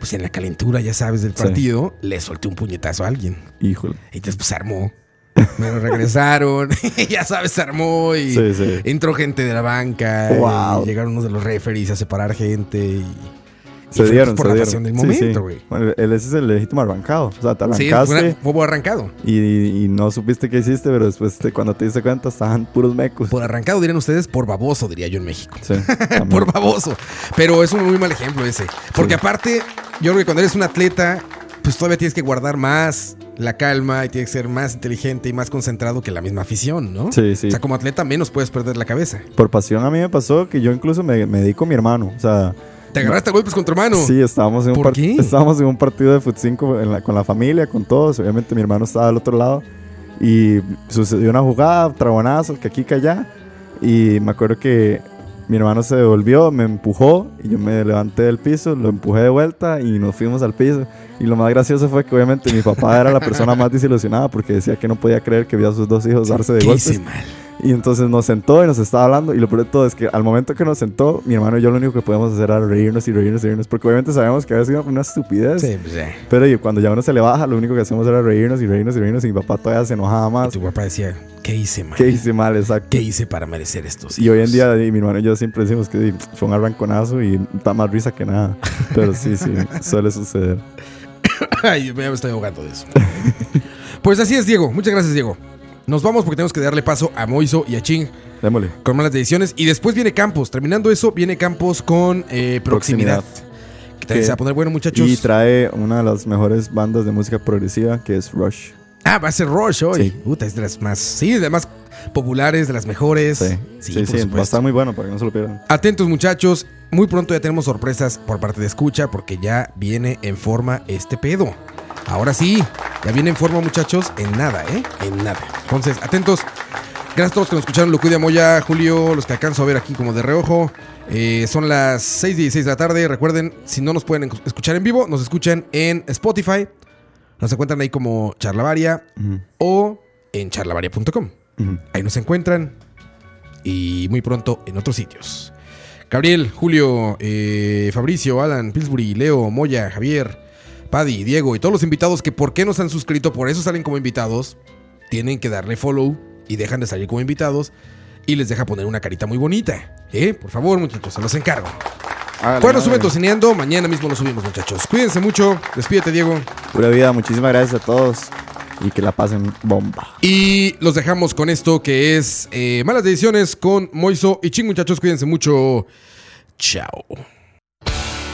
pues en la calentura, ya sabes, del Sí. partido, le solté un puñetazo a alguien. Híjole. Y después se armó. Me lo regresaron. [LAUGHS] [LAUGHS] ya sabes, se armó y Sí, sí. entró gente de la banca. Wow. y llegaron unos de los referees a separar gente. Y, Se dieron, pues, por se la dieron. pasión del Sí, momento, sí. güey. Bueno, él ese es el legítimo arrancado. O sea, te Sí, arrancaste fue, una- fue arrancado. y, y no supiste qué hiciste, pero después te- cuando te diste cuenta estaban puros mecos. Por arrancado dirían ustedes, por baboso, diría yo en México. Sí, [LAUGHS] por baboso. Pero es un muy mal ejemplo ese. Porque aparte, yo creo que cuando eres un atleta, pues todavía tienes que guardar más la calma y tienes que ser más inteligente y más concentrado que la misma afición, ¿no? Sí, sí. O sea, como atleta menos puedes perder la cabeza. Por pasión a mí me pasó que yo incluso me, me di con mi hermano. O sea, Te agarraste a golpes con tu hermano. sí, estábamos en, un [LAUGHS] estábamos en un partido de fut 5 en la- con la familia, con todos. Obviamente mi hermano estaba al otro lado. Y sucedió una jugada, trabonazo, que aquí, que allá. Y me acuerdo que mi hermano se devolvió, me empujó y yo me levanté del piso, lo empujé de vuelta y nos fuimos al piso. Y lo más gracioso fue que obviamente mi papá era la persona más desilusionada porque decía que no podía creer que vio a sus dos hijos darse de ¿Qué golpes. mal? Y entonces nos sentó y nos estaba hablando. Y lo peor de todo es que al momento que nos sentó, mi hermano y yo lo único que podíamos hacer era reírnos y reírnos y reírnos. Porque obviamente sabíamos que había sido una estupidez. Sí, pues ya. Pero y cuando ya uno se le baja, lo único que hacemos era reírnos y reírnos y reírnos. Y mi papá todavía se enojaba Y más. tu papá decía, ¿qué hice mal? ¿Qué hice mal? Exacto. ¿Qué hice para merecer estos Y hoy en hijos? día, y mi hermano y yo siempre decimos que fue un arranconazo y da más risa que nada. Pero sí, sí, [LAUGHS] suele suceder. Ay, me estoy ahogando de eso. pues así es, Diego. Muchas gracias, Diego. Nos vamos porque tenemos que darle paso a Moiso y a Ching Démosle. con malas decisiones. Y después viene Campos. Terminando eso, viene Campos con eh, proximidad. Que Que- se va a poner bueno, muchachos. Y trae una de las mejores bandas de música progresiva que es Rush. ah, va a ser Rush hoy. Sí. Puta, es de las más. Sí, de las más populares, de las mejores. Sí, sí, sí, va a estar muy bueno para que no se lo pierdan. Atentos muchachos, muy pronto ya tenemos sorpresas por parte de escucha porque ya viene en forma este pedo. Ahora sí, ya viene en forma muchachos, en nada, ¿eh? En nada. Entonces, atentos. Gracias a todos los que nos escucharon, Lucudia Moya, Julio, los que alcanzo a ver aquí como de reojo. Eh, son las 6 y 16 de la tarde. Recuerden, si no nos pueden escuchar en vivo, nos escuchan en Spotify. Nos encuentran ahí como Charlavaria o en charlavaria.com. Ahí nos encuentran y muy pronto en otros sitios. Gabriel, Julio, eh, Fabricio, Alan, Pillsbury, Leo, Moya, Javier, Paddy, Diego y todos los invitados que por qué no se han suscrito, por eso salen como invitados, tienen que darle follow y dejan de salir como invitados y les deja poner una carita muy bonita. ¿Eh? Por favor, muchachos, se los encargo. Hágale, Bueno, suben hágale. tocineando, mañana mismo lo subimos, muchachos. Cuídense mucho, despídete, Diego. Pura vida, muchísimas gracias a todos y que la pasen bomba. Y los dejamos con esto que es eh, Malas Decisiones con Moiso y Ching, muchachos. Cuídense mucho. Chao.